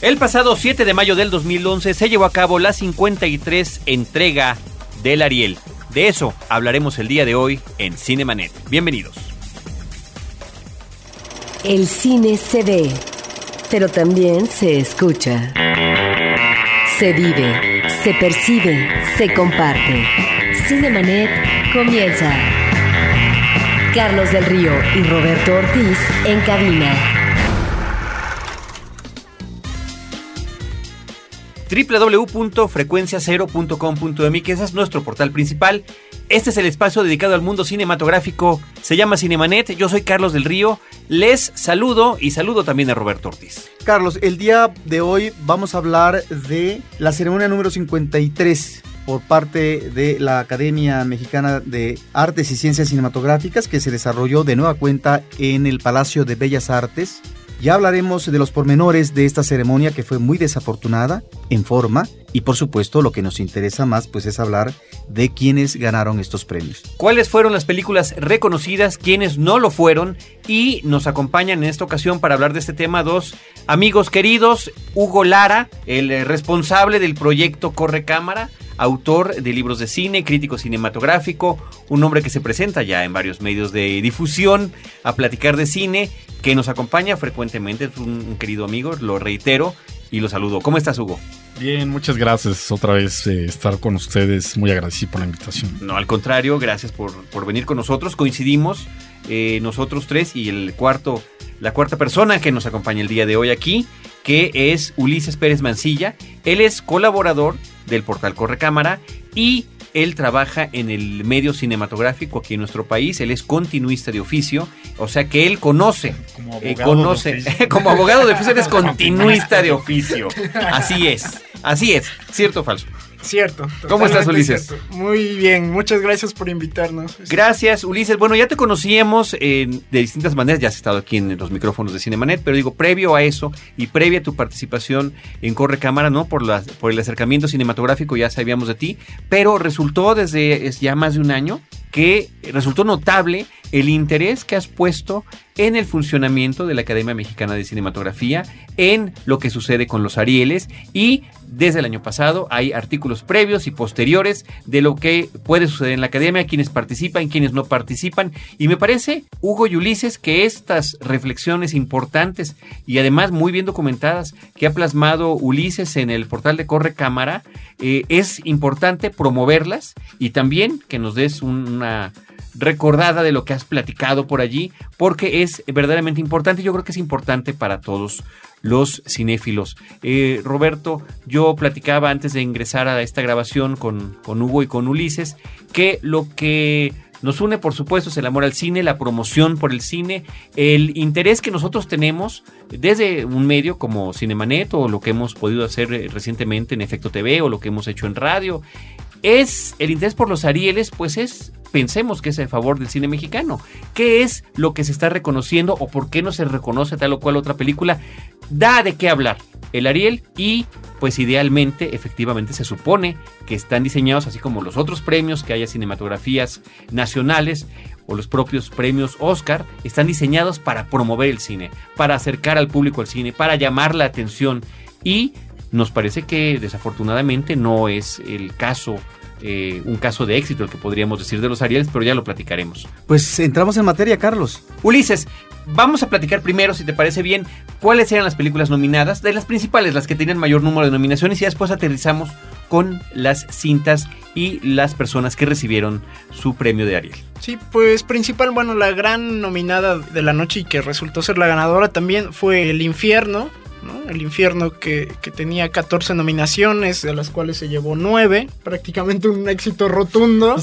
El pasado 7 de mayo del 2011 se llevó a cabo la 53 entrega del Ariel. De eso hablaremos el día de hoy en Cinemanet. Bienvenidos. El cine se ve, pero también se escucha. Se vive, se percibe, se comparte. Cinemanet comienza. Carlos del Río y Roberto Ortiz en cabina. www.frecuenciacero.com.mx, ese es nuestro portal principal. Este es el espacio dedicado al mundo cinematográfico. Se llama Cinemanet. Yo soy Carlos del Río. Les saludo y saludo también a Roberto Ortiz. Carlos, el día de hoy vamos a hablar de la ceremonia número 53 por parte de la Academia Mexicana de Artes y Ciencias Cinematográficas que se desarrolló de nueva cuenta en el Palacio de Bellas Artes ya hablaremos de los pormenores de esta ceremonia que fue muy desafortunada en forma y por supuesto lo que nos interesa más pues es hablar de quienes ganaron estos premios. ¿Cuáles fueron las películas reconocidas, quiénes no lo fueron? Y nos acompañan en esta ocasión para hablar de este tema dos amigos queridos, Hugo Lara, el responsable del proyecto Corre Cámara, autor de libros de cine, crítico cinematográfico, un hombre que se presenta ya en varios medios de difusión a platicar de cine, que nos acompaña frecuentemente, es un, querido amigo, lo reitero y lo saludo. ¿Cómo estás, Hugo? Bien, muchas gracias otra vez eh, estar con ustedes. Muy agradecido por la invitación. No, al contrario, gracias por, venir con nosotros. Coincidimos eh, nosotros tres y el cuarto, la cuarta persona que nos acompaña el día de hoy aquí, que es Ulises Pérez Mancilla. Él es colaborador del portal Correcámara y él trabaja en el medio cinematográfico aquí en nuestro país, él es continuista de oficio, o sea que él conoce, como eh, abogado, conoce, de como abogado de oficio, él es continuista de oficio. Así es, así es, cierto o falso. Cierto. ¿Cómo estás, Ulises? Muy bien, muchas gracias por invitarnos. Gracias, Ulises. Bueno, ya te conocíamos de distintas maneras, ya has estado aquí en los micrófonos de Cinemanet, pero digo, previo a eso y previa a tu participación en Corre Cámara, ¿no? Por, la, por el acercamiento cinematográfico ya sabíamos de ti, pero resultó desde ya más de un año que resultó notable el interés que has puesto en el funcionamiento de la Academia Mexicana de Cinematografía, en lo que sucede con los Arieles y desde el año pasado. Hay artículos previos y posteriores de lo que puede suceder en la Academia, quienes participan, quienes no participan. Y me parece, Hugo y Ulises, que estas reflexiones importantes y además muy bien documentadas que ha plasmado Ulises en el portal de Corre Cámara, eh, es importante promoverlas y también que nos des una recordada de lo que has platicado por allí, porque es verdaderamente importante. Yo creo que es importante para todos los cinéfilos. Eh, Roberto, yo platicaba antes de ingresar a esta grabación con, con Hugo y con Ulises que lo que nos une, por supuesto, es el amor al cine, la promoción por el cine, el interés que nosotros tenemos desde un medio como Cinemanet o lo que hemos podido hacer eh, recientemente en Efecto TV o lo que hemos hecho en radio. Es el interés por los Arieles, pues es pensemos que es a favor del cine mexicano. ¿Qué es lo que se está reconociendo o por qué no se reconoce tal o cual otra película? Da de qué hablar el Ariel y pues idealmente, efectivamente, se supone que están diseñados así como los otros premios que haya cinematografías nacionales o los propios premios Oscar, están diseñados para promover el cine, para acercar al público al cine, para llamar la atención y nos parece que desafortunadamente no es el caso eh, un caso de éxito, el que podríamos decir de los Arieles, pero ya lo platicaremos. Pues entramos en materia, Carlos. Ulises, vamos a platicar primero, si te parece bien, cuáles eran las películas nominadas, de las principales, las que tenían mayor número de nominaciones, y después aterrizamos con las cintas y las personas que recibieron su premio de Ariel. Sí, pues principal, bueno, la gran nominada de la noche y que resultó ser la ganadora también fue El Infierno, el infierno que, tenía 14 nominaciones, de las cuales se llevó 9, prácticamente un éxito rotundo.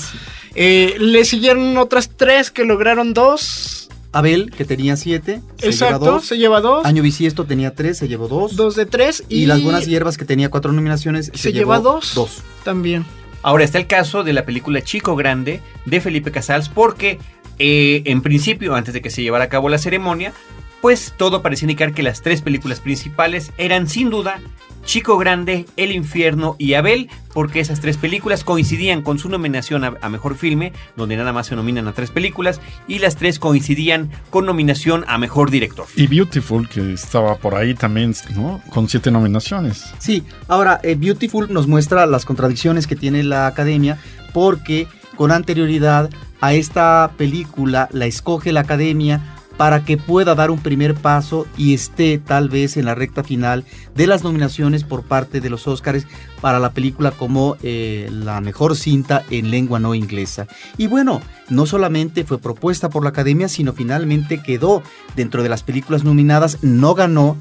Eh, le siguieron otras 3 que lograron 2. Abel, que tenía 7, se Exacto, lleva 2. se lleva 2. Año Bisiesto tenía 3, se llevó 2. 2 de 3. Y, Las Buenas Hierbas, que tenía 4 nominaciones, se, lleva 2. 2. También. Ahora está el caso de la película Chico Grande de Felipe Casals, porque eh, en principio, antes de que se llevara a cabo la ceremonia, pues todo parecía indicar que las tres películas principales eran sin duda Chico Grande, El Infierno y Abel, porque esas tres películas coincidían con su nominación a, a, Mejor Filme, donde nada más se nominan a tres películas, y las tres coincidían con nominación a Mejor Director. Y Beautiful, que estaba por ahí también, ¿no? Con siete nominaciones. Sí, ahora, eh, Beautiful nos muestra las contradicciones que tiene la academia, porque con anterioridad a esta película la escoge la academia para que pueda dar un primer paso y esté tal vez en la recta final de las nominaciones por parte de los Óscares para la película como eh, la mejor cinta en lengua no inglesa. Y bueno, no solamente fue propuesta por la Academia, sino finalmente quedó dentro de las películas nominadas, no ganó.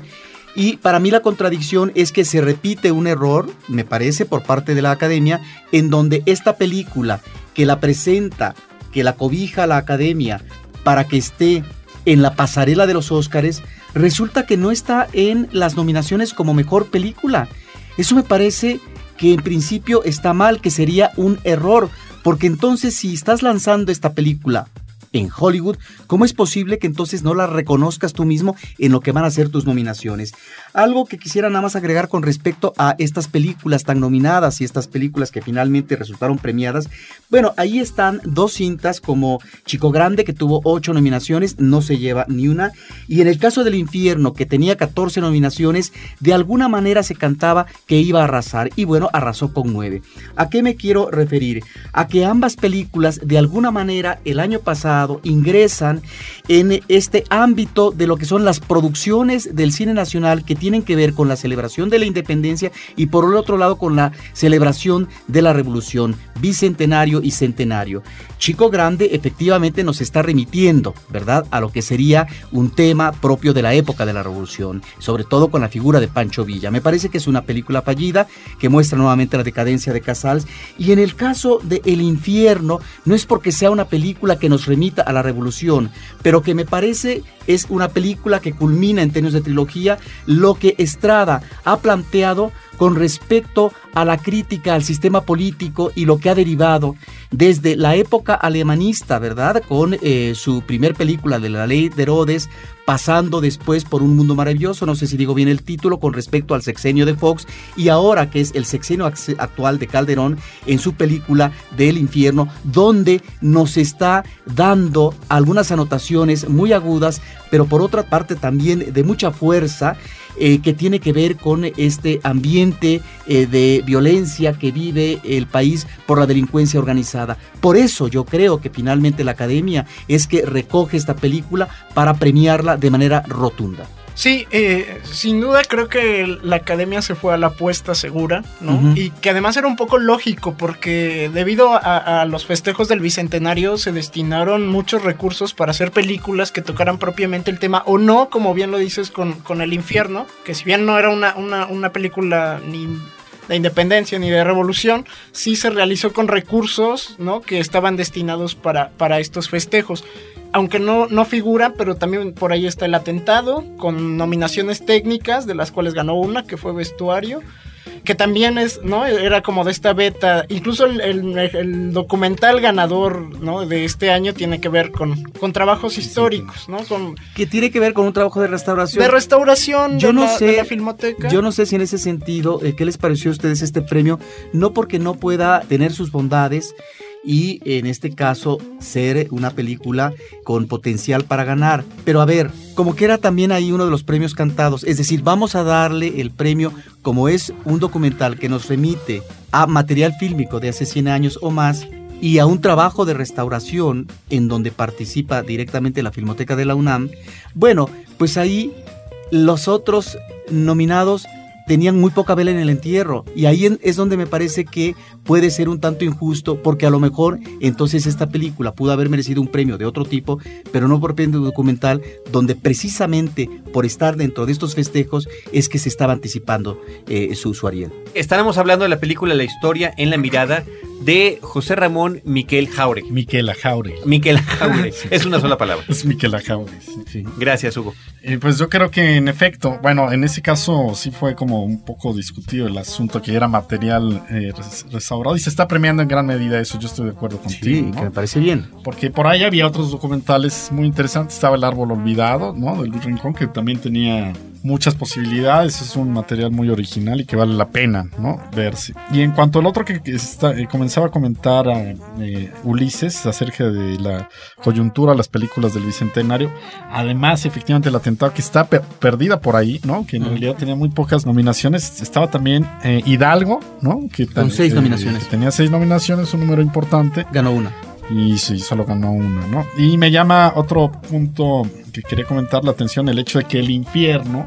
Y para mí la contradicción es que se repite un error, me parece, por parte de la Academia, en donde esta película que la presenta, que la cobija la Academia para que esté en la pasarela de los Óscares, resulta que no está en las nominaciones como mejor película. Eso me parece que en principio está mal, que sería un error, porque entonces si estás lanzando esta película en Hollywood, ¿cómo es posible que entonces no la reconozcas tú mismo en lo que van a ser tus nominaciones? Algo que quisiera nada más agregar con respecto a estas películas tan nominadas y estas películas que finalmente resultaron premiadas. Bueno, ahí están dos cintas como Chico Grande, que tuvo ocho nominaciones, no se lleva ni una. Y en el caso del Infierno, que tenía 14 nominaciones, de alguna manera se cantaba que iba a arrasar. Y bueno, arrasó con nueve. ¿A qué me quiero referir? A que ambas películas, de alguna manera, el año pasado, ingresan en este ámbito de lo que son las producciones del cine nacional que tienen que ver con la celebración de la independencia y por el otro lado con la celebración de la revolución bicentenario y centenario. Chico Grande efectivamente nos está remitiendo, ¿verdad?, a lo que sería un tema propio de la época de la revolución, sobre todo con la figura de Pancho Villa. Me parece que es una película fallida que muestra nuevamente la decadencia de Casals y en el caso de El infierno no es porque sea una película que nos remita a la revolución, pero que me parece es una película que culmina en términos de trilogía lo que Estrada ha planteado con respecto a la crítica al sistema político y lo que ha derivado desde la época alemanista, ¿verdad? Con eh, su primer película de la ley de Herodes, pasando después por Un Mundo Maravilloso, no sé si digo bien el título, con respecto al sexenio de Fox, y ahora que es el sexenio actual de Calderón en su película del infierno, donde nos está dando algunas anotaciones muy agudas, pero por otra parte también de mucha fuerza, eh, que tiene que ver con este ambiente eh, de violencia que vive el país por la delincuencia organizada. Por eso yo creo que finalmente la academia es que recoge esta película para premiarla de manera rotunda. Sí, eh, sin duda creo que la academia se fue a la apuesta segura, ¿no? Y que además era un poco lógico porque debido a, a, los festejos del Bicentenario se destinaron muchos recursos para hacer películas que tocaran propiamente el tema o no, como bien lo dices con, con El Infierno, que si bien no era una, una, una película ni de independencia ni de revolución, sí se realizó con recursos ¿no? que estaban destinados para, para estos festejos. Aunque no, no figura, pero también por ahí está el atentado, con nominaciones técnicas, de las cuales ganó una, que fue vestuario que también es, ¿no? Era como de esta beta. Incluso el, el, el, documental ganador, ¿no? De este año tiene que ver con, con trabajos históricos, ¿no? Con, que tiene que ver con un trabajo de restauración. De restauración yo de, no la, sé, de la filmoteca. Yo no sé si en ese sentido, eh, ¿qué les pareció a ustedes este premio? No porque no pueda tener sus bondades y en este caso ser una película con potencial para ganar. Pero a ver, como que era también ahí uno de los premios cantados, es decir, vamos a darle el premio como es un documental que nos remite a material fílmico de hace 100 años o más y a un trabajo de restauración en donde participa directamente la Filmoteca de la UNAM, bueno, pues ahí los otros nominados tenían muy poca vela en el entierro. Y ahí es donde me parece que puede ser un tanto injusto, porque a lo mejor entonces esta película pudo haber merecido un premio de otro tipo, pero no por premio documental, donde precisamente por estar dentro de estos festejos es que se estaba anticipando eh, su, su Ariel. Estábamos hablando de la película La historia en la mirada de José Ramón Miquel Jauregui. Miquela Jauregui. Miquel Jauregui. es una sola palabra. Es Miquela Jauregui. Sí. Gracias, Hugo. Eh, pues yo creo que en efecto, bueno, en ese caso sí fue como un poco discutido el asunto que era material eh, restaurado y se está premiando en gran medida eso, yo estoy de acuerdo contigo. Sí, ¿no? que me parece bien. Porque por ahí había otros documentales muy interesantes. Estaba El Árbol Olvidado, ¿no? De Luis Rincón, que también tenía muchas posibilidades. Es un material muy original y que vale la pena, ¿no? Verse. Y en cuanto al otro que, está- eh, comenzaba a comentar a, eh, Ulises acerca de la coyuntura las películas del Bicentenario, además, efectivamente, el atentado que está pe- perdida por ahí, ¿no? Que en realidad tenía muy pocas nominaciones. Estaba también eh, Hidalgo, ¿no? Que Con seis eh, nominaciones. que tenía seis nominaciones, un número importante. Ganó una. Y sí, solo ganó una, ¿no? Y me llama otro punto que quería comentar la atención, el hecho de que El Infierno,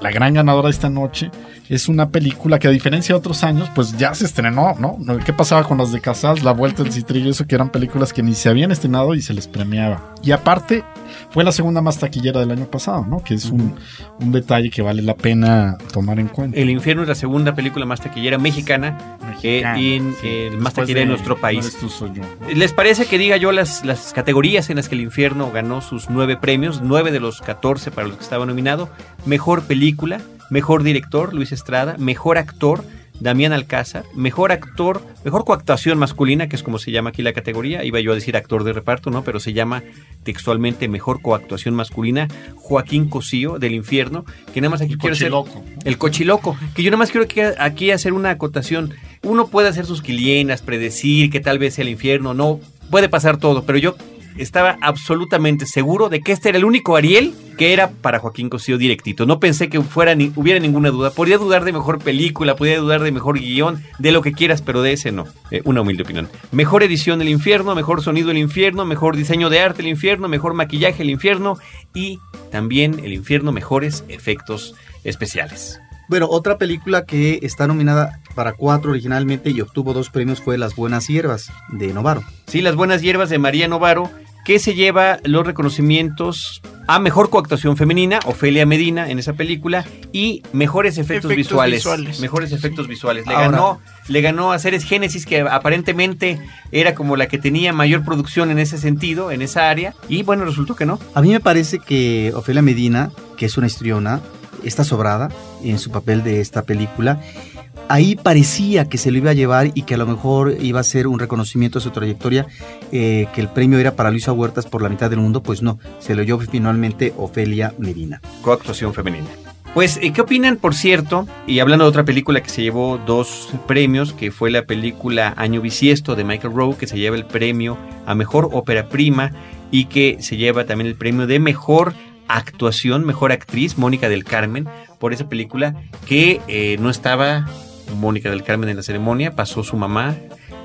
la gran ganadora de esta noche, es una película que a diferencia de otros años, pues ya se estrenó, ¿no? ¿Qué pasaba con las de Casals, La Vuelta del Citrillo, eso que eran películas que ni se habían estrenado y se les premiaba? Y aparte, fue la segunda más taquillera del año pasado, ¿no? Que es un, un detalle que vale la pena tomar en cuenta. El Infierno es la segunda película más taquillera mexicana, eh, y en- sí. eh, más taquillera en de nuestro No país. eres tú, soy yo. ¿Les parece que diga yo las, las categorías en las que el infierno ganó sus nueve premios? Nueve de los 14 para los que estaba nominado. Mejor película, mejor director, Luis Estrada, mejor actor, Damián Alcázar, mejor actor, mejor coactuación masculina, que es como se llama aquí la categoría. Iba yo a decir actor de reparto, ¿no? Pero se llama textualmente mejor coactuación masculina, Joaquín Cosío, del infierno, que nada más aquí El quiero hacer... cochiloco. El cochiloco, que yo nada más quiero que aquí hacer una acotación. Uno puede hacer sus quilienas, predecir que tal vez sea el infierno, no, puede pasar todo, pero yo estaba absolutamente seguro de que este era el único Ariel que era para Joaquín Cosío directito. No pensé que fuera ni, hubiera ninguna duda. Podría dudar de mejor película, podría dudar de mejor guion, de lo que quieras, pero de ese no. Eh, una humilde opinión. Mejor edición del infierno, mejor sonido del infierno, mejor diseño de arte del infierno, mejor maquillaje del infierno y también el infierno mejores efectos especiales. Bueno, otra película que está nominada para cuatro originalmente y obtuvo dos premios fue Las Buenas Hierbas de Novaro. Sí, Las Buenas Hierbas de María Novaro, que se lleva los reconocimientos a Mejor Coactuación Femenina, Ofelia Medina en esa película, y Mejores Efectos, Efectos Visuales. visuales. Mejores Efectos Visuales. Le Ahora- ganó, le ganó a Ceres Génesis, que aparentemente era como la que tenía mayor producción en ese sentido, en esa área, y bueno, resultó que no. A mí me parece que Ofelia Medina, que es una histriona, está sobrada en su papel de esta película. Ahí parecía que se lo iba a llevar y que a lo mejor iba a ser un reconocimiento a su trayectoria, eh, que el premio era para Luisa Huertas por la mitad del mundo, pues no, se lo llevó finalmente Ofelia Medina. coactuación femenina. Pues, eh, ¿qué opinan, por cierto? Y hablando de otra película que se llevó dos premios, que fue la película Año Bisiesto de Michael Rowe, que se lleva el premio a Mejor Ópera Prima y que se lleva también el premio de Mejor Actuación, Mejor Actriz, Mónica del Carmen, por esa película que eh, no estaba Mónica del Carmen en la ceremonia, pasó su mamá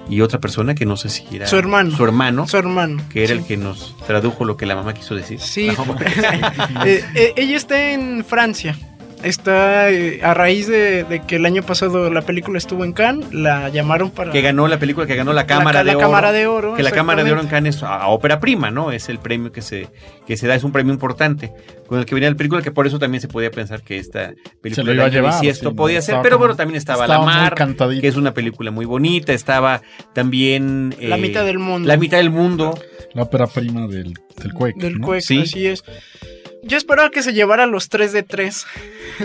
y otra persona que no sé si era Su hermano. su hermano, Su hermano. que era Sí. el que nos tradujo lo que la mamá quiso decir. Sí. No, Eh, eh, ella está en Francia. Está eh, a raíz de, de que el año pasado la película estuvo en Cannes, la llamaron para que ganó la película que ganó la Cámara, la de, oro, Cámara de Oro, Que la Cámara de Oro en. Cannes a, a ópera prima, ¿no? Es el premio que se, que se da, es un premio importante con el que venía la película, que por eso también se podía pensar que esta película Se lo iba a llevar, Bisiesto sí, ¿no? podía ser, Estaba pero bueno, también estaba, estaba La Mar, que es una película muy bonita, estaba también... La eh, mitad del mundo. La mitad del mundo. La ópera prima del, del Cuec. del ¿no? Cuec, Sí. así es. Yo esperaba que se llevara los 3 de 3.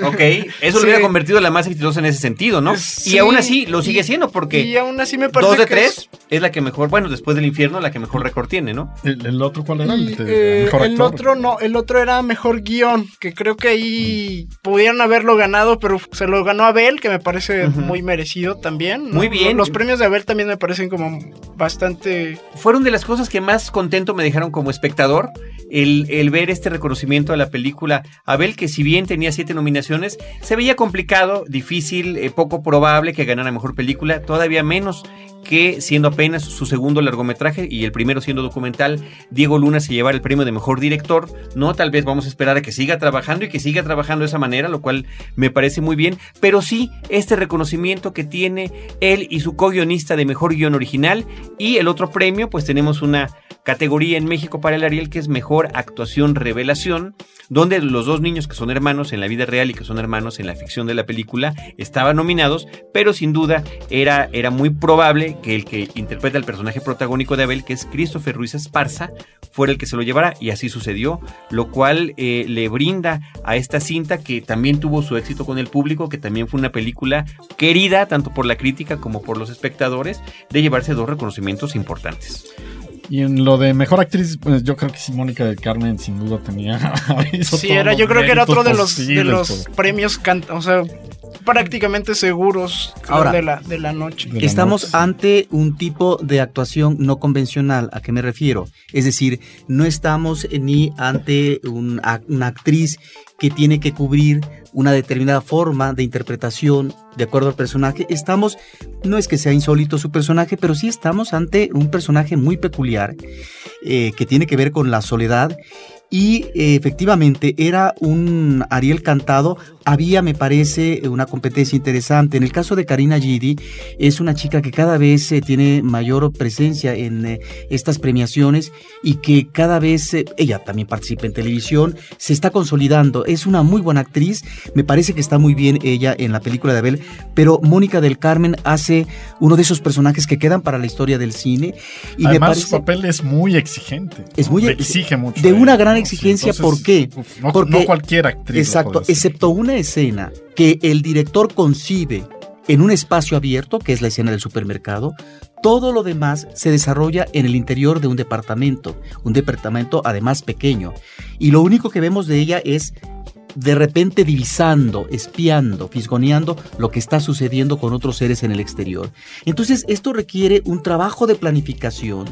Ok, eso lo hubiera convertido en la más exitosa en ese sentido, ¿no? Sí. y aún así lo sigue Y- siendo porque Y aún así me parece dos de que tres es... la que mejor, bueno, después del infierno, la que mejor récord tiene, ¿no? ¿El, el otro cuál era? Y, eh, mejor el actor. otro no, el otro era mejor guion, que creo que ahí pudieron haberlo ganado, pero se lo ganó Abel, que me parece muy merecido también. ¿no? Muy bien. Los premios de Abel también me parecen como bastante... fueron de las cosas que más contento me dejaron como espectador el, el ver este reconocimiento a la película. Abel, que si bien tenía siete nominaciones, se veía complicado, difícil, eh, poco probable que ganara mejor película, todavía menos que siendo apenas su segundo largometraje y el primero siendo documental, Diego Luna se llevara el premio de mejor director, no, tal vez vamos a esperar a que siga trabajando y que siga trabajando de esa manera, lo cual me parece muy bien, pero sí este reconocimiento que tiene él y su co-guionista de mejor guion original y el otro premio, pues tenemos una categoría en México para el Ariel que es mejor actuación revelación, donde los dos niños que son hermanos en la vida real y que son hermanos en la ficción de la película estaban nominados, pero sin duda era, era muy probable que el que interpreta el personaje protagónico de Abel, que es Christopher Ruiz Esparza, fuera el que se lo llevara y así sucedió, lo cual eh, le brinda a esta cinta que también tuvo su éxito con el público, que también fue una película querida tanto por la crítica como por los espectadores, de llevarse dos reconocimientos importantes. Y en lo de mejor actriz, pues yo creo que sí, Mónica del Carmen sin duda tenía. Sí, era, yo creo que era otro de los, de los premios, can- o sea, prácticamente seguros Ahora, de, la, de la noche. De la Estamos noche. ante un tipo de actuación no convencional. ¿A qué me refiero? Es decir, no estamos ni ante un una actriz que tiene que cubrir una determinada forma de interpretación de acuerdo al personaje. Estamos, no es que sea insólito su personaje, pero sí estamos ante un personaje muy peculiar eh, que tiene que ver con la soledad. Y eh, efectivamente era un Ariel cantado. Había, me parece, una competencia interesante. En el caso de Karina Gidi, es una chica que cada vez eh, tiene mayor presencia en eh, estas premiaciones y que cada vez, ella también participa en televisión, se está consolidando. Es una muy buena actriz. Me parece que está muy bien ella en la película de Abel, pero Mónica del Carmen hace uno de esos personajes que quedan para la historia del cine. Y Además, me su papel es muy exigente. Es ¿no? muy ex- exige mucho. de una gran ¿no? Exigencia, ¿por qué? no, Porque- no cualquier actriz. Exacto, excepto una escena que el director concibe en un espacio abierto, que es la escena del supermercado, todo lo demás se desarrolla en el interior de un departamento, un departamento además pequeño. Y lo único que vemos de ella es de repente divisando, espiando, fisgoneando lo que está sucediendo con otros seres en el exterior. Entonces, esto requiere un trabajo de planificación.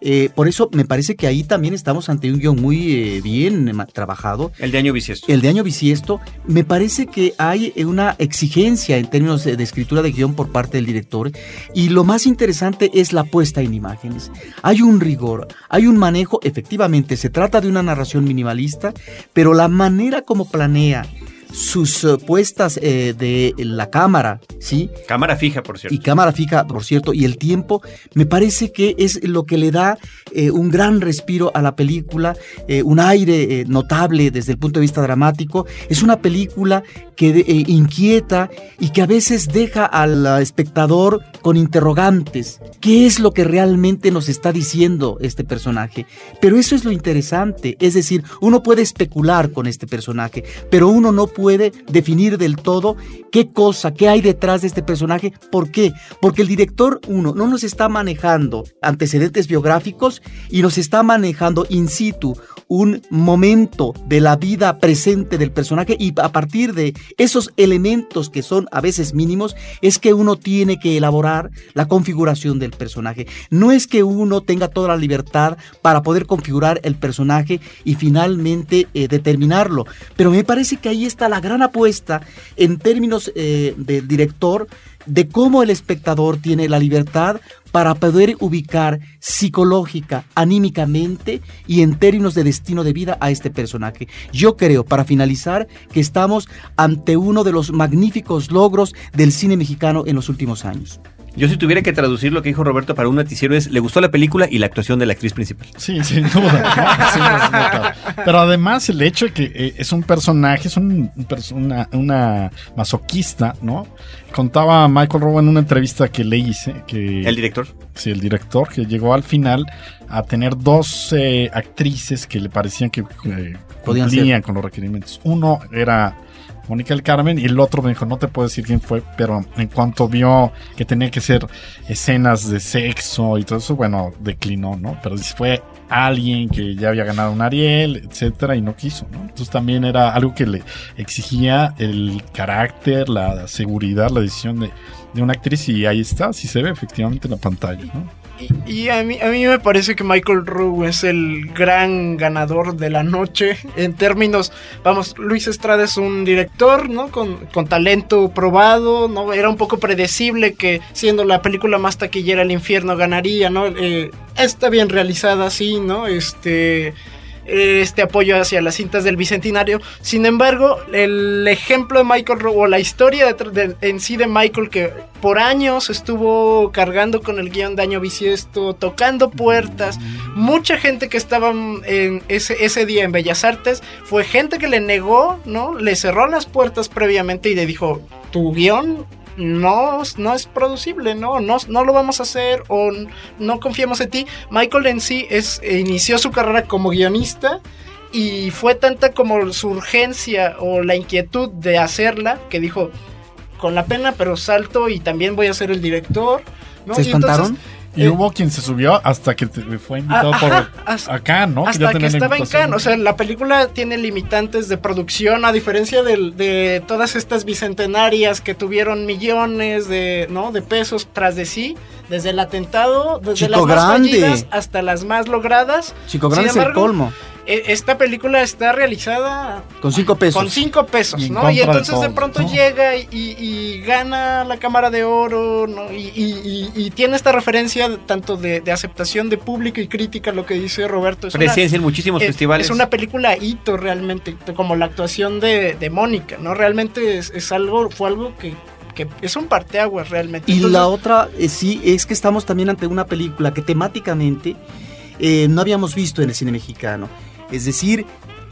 Eh, por eso me parece que ahí también estamos ante un guion muy eh, bien eh, trabajado. El de año bisiesto. El de año bisiesto, me parece que hay una exigencia en términos de, de escritura de guion por parte del director y lo más interesante es la puesta en imágenes. Hay un rigor, hay un manejo, efectivamente se trata de una narración minimalista, pero la manera como planea sus puestas eh, de la cámara, ¿sí? Cámara fija, por cierto. y cámara fija, por cierto, y el tiempo, me parece que es lo que le da eh, un gran respiro a la película, eh, un aire eh, notable desde el punto de vista dramático. Es una película que de- eh, inquieta y que a veces deja al espectador con interrogantes. ¿Qué es lo que realmente nos está diciendo este personaje? Pero eso es lo interesante, es decir, uno puede especular con este personaje, pero uno no puede definir del todo qué cosa, qué hay detrás de este personaje. ¿Por qué? Porque el director, uno, no nos está manejando antecedentes biográficos y nos está manejando in situ un momento de la vida presente del personaje y a partir de esos elementos que son a veces mínimos es que uno tiene que elaborar la configuración del personaje. No es que uno tenga toda la libertad para poder configurar el personaje y finalmente eh, determinarlo, pero me parece que ahí está la gran apuesta en términos eh, del director de cómo el espectador tiene la libertad para poder ubicar psicológica, anímicamente y en términos de destino de vida a este personaje. Yo creo, para finalizar, que estamos ante uno de los magníficos logros del cine mexicano en los últimos años. Yo si tuviera que traducir lo que dijo Roberto para un noticiero es, le gustó la película y la actuación de la actriz principal. Sí, sin duda. Pero además el hecho de que eh, es un personaje, es un, una, una masoquista, ¿no? Contaba Michael Rowe en una entrevista que le hice, que El director. sí, el director, que llegó al final a tener dos eh, actrices que le parecían que eh, Podían cumplían con los requerimientos. Uno era Mónica del Carmen y el otro me dijo, no te puedo decir quién fue, pero en cuanto vio que tenía que ser escenas de sexo y todo eso, bueno, declinó, ¿no? Pero si fue alguien que ya había ganado un Ariel, etcétera, y no quiso, ¿no? Entonces también era algo que le exigía el carácter, la seguridad, la decisión de, de una actriz y ahí está, sí se ve efectivamente en la pantalla, ¿no? Y, a, mí, a mí me parece que Michael Rowe es el gran ganador de la noche en términos, vamos, Luis Estrada es un director, ¿no? Con, con talento probado, ¿no? Era un poco predecible que siendo la película más taquillera El infierno ganaría, ¿no? Eh, está bien realizada, sí, ¿no? Este este apoyo hacia las cintas del Bicentenario. Sin embargo, el ejemplo de Michael o la historia de- en sí de Michael, que por años estuvo cargando con el guion de Año Bisiesto, tocando puertas, mucha gente que estaba en ese, ese día en Bellas Artes, fue gente que le negó, ¿no? Le cerró las puertas previamente y le dijo, tu guion no, no es producible, ¿no? ¿no? No lo vamos a hacer o no confiamos en ti. Michael en sí es, inició su carrera como guionista y fue tanta como su urgencia o la inquietud de hacerla que dijo, con la pena, pero salto y también voy a ser el director. ¿no? ¿Se Y entonces? Y eh, hubo quien se subió hasta que te- fue invitado Ajá, por hasta- a Cannes, ¿no? Hasta ya que tenía la estaba en. Cannes. O sea, la película tiene limitantes de producción, a diferencia del- de, todas estas bicentenarias que tuvieron millones de, ¿no? de pesos tras de sí, desde el atentado, desde Chico las más fallidas hasta las más logradas. Chico Sin Grande es el colmo. E- Esta película está realizada Con cinco pesos. con cinco pesos, Y ¿no? Y entonces de, pronto ¿no? llega y, y gana la Cámara de Oro, ¿no? Y, y- y- y tiene esta referencia tanto de, de aceptación de público y crítica, lo que dice Roberto. Es una- Presencia en muchísimos es- festivales. Es una película hito realmente, como la actuación de, de Mónica, ¿no? Realmente es, es algo, fue algo que, que es un parteaguas realmente. Y Entonces, la otra, eh, sí, es que estamos también ante una película que temáticamente eh, no habíamos visto en el cine mexicano. Es decir,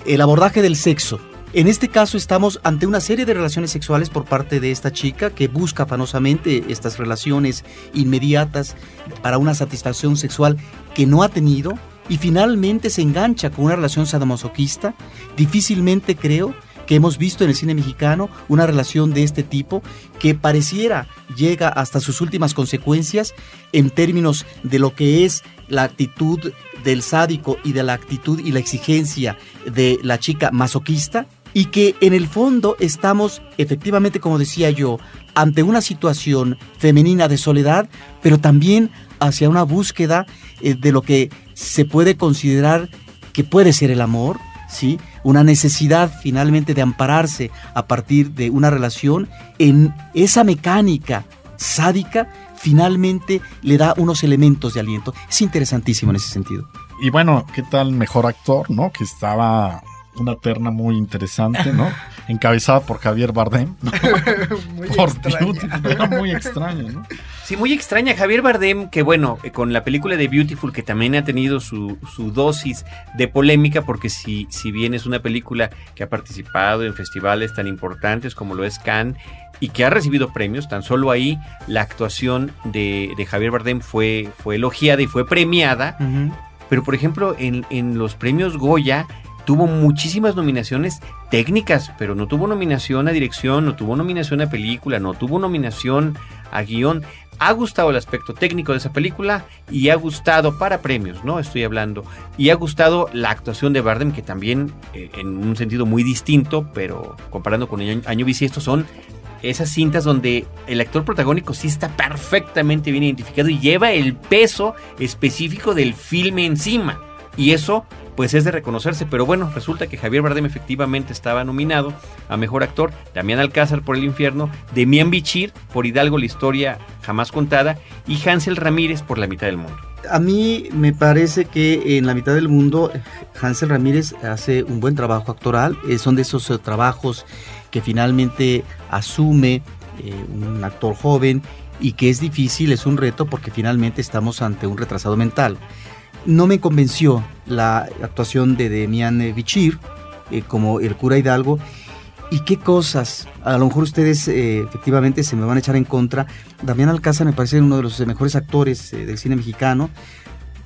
el abordaje del sexo. En este caso estamos ante una serie de relaciones sexuales por parte de esta chica que busca afanosamente estas relaciones inmediatas para una satisfacción sexual que no ha tenido y finalmente se engancha con una relación sadomasoquista. Difícilmente creo que hemos visto en el cine mexicano una relación de este tipo que pareciera llega hasta sus últimas consecuencias en términos de lo que es la actitud del sádico y de la actitud y la exigencia de la chica masoquista y que en el fondo estamos efectivamente como decía yo ante una situación femenina de soledad pero también hacia una búsqueda eh, de lo que se puede considerar que puede ser el amor ¿sí? Una necesidad finalmente de ampararse a partir de una relación en esa mecánica sádica finalmente le da unos elementos de aliento. Es interesantísimo en ese sentido. Y bueno, ¿qué tal mejor actor, no? Que estaba una terna muy interesante, ¿no? Encabezada por Javier Bardem, ¿no? muy por extraña. Beautiful, era muy extraño, ¿no? Sí, muy extraña. Javier Bardem, que bueno, eh, con la película de Beautiful, que también ha tenido su, su dosis de polémica, porque si, si bien es una película que ha participado en festivales tan importantes como lo es Cannes, y que ha recibido premios, tan solo ahí la actuación de, de Javier Bardem fue, fue elogiada y fue premiada, pero por ejemplo en, en los premios Goya tuvo muchísimas nominaciones técnicas, pero no tuvo nominación a dirección, no tuvo nominación a película, no tuvo nominación a guion. Ha gustado el aspecto técnico de esa película y ha gustado para premios, ¿no? Estoy hablando. Y ha gustado la actuación de Bardem, que también eh, en un sentido muy distinto, pero comparando con Año, Año Bisiesto, son esas cintas donde el actor protagónico sí está perfectamente bien identificado y lleva el peso específico del filme encima. Y eso pues es de reconocerse, pero bueno, resulta que Javier Bardem efectivamente estaba nominado a Mejor Actor, Damián Alcázar por El Infierno, Demián Bichir por Hidalgo, la historia jamás contada, y Hansel Ramírez por La mitad del mundo. A mí me parece que en la mitad del mundo Hansel Ramírez hace un buen trabajo actoral. Eh, son de esos eh, trabajos que finalmente asume eh, un actor joven y que es difícil, es un reto porque finalmente estamos ante un retrasado mental. No me convenció la actuación de Demian eh, Bichir eh, como el cura Hidalgo. ¿Y qué cosas? A lo mejor ustedes eh, efectivamente se me van a echar en contra. Damián Alcázar me parece uno de los mejores actores del cine mexicano.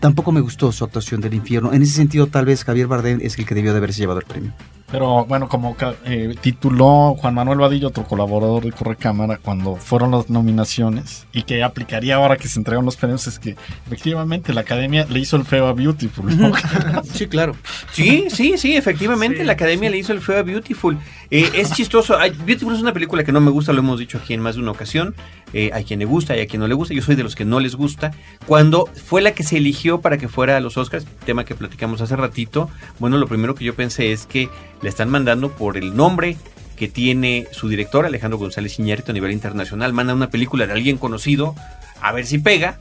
Tampoco me gustó su actuación del infierno. En ese sentido, tal vez Javier Bardem es el que debió de haberse llevado el premio. Pero bueno, como ca- eh, tituló Juan Manuel Vadillo, otro colaborador de Correcámara, cuando fueron las nominaciones, y que aplicaría ahora que se entregan los premios, es que efectivamente la academia le hizo el feo a Beautiful. ¿no? Sí, claro. Sí, sí, sí, efectivamente Sí, la academia le hizo el feo a Beautiful. Eh, es chistoso. Ay, Beautiful es una película que no me gusta, lo hemos dicho aquí en más de una ocasión. Eh, hay quien le gusta y a quien no le gusta. Yo soy de los que no les gusta. Cuando fue la que se eligió para que fuera a los Oscars, tema que platicamos hace ratito, bueno, lo primero que yo pensé es que le están mandando por el nombre que tiene su director, Alejandro González Iñárritu, a nivel internacional. Manda una película de alguien conocido a ver si pega.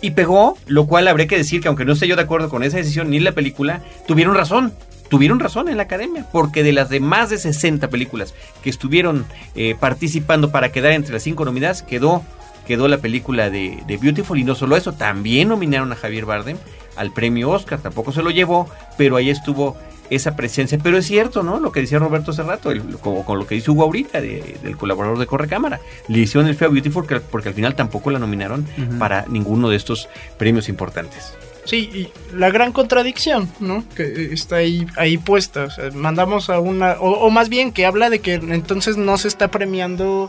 Y pegó, lo cual habría que decir que aunque no esté yo de acuerdo con esa decisión ni la película, tuvieron razón. Tuvieron razón en la academia, porque de las de más de 60 películas que estuvieron eh, participando para quedar entre las cinco nominadas, quedó, quedó la película de, de Beautiful. Y no solo eso, también nominaron a Javier Bardem al premio Oscar. Tampoco se lo llevó, pero ahí estuvo esa presencia. Pero es cierto, ¿no? Lo que decía Roberto hace rato, el- como con lo que dice Hugo ahorita, de- del colaborador de Correcámara. Le hicieron el feo Beautiful que- porque al final tampoco la nominaron para ninguno de estos premios importantes. Sí, y la gran contradicción, ¿no? Que eh, está ahí, ahí puesta. O sea, mandamos a una. O, o más bien que habla de que entonces no se está premiando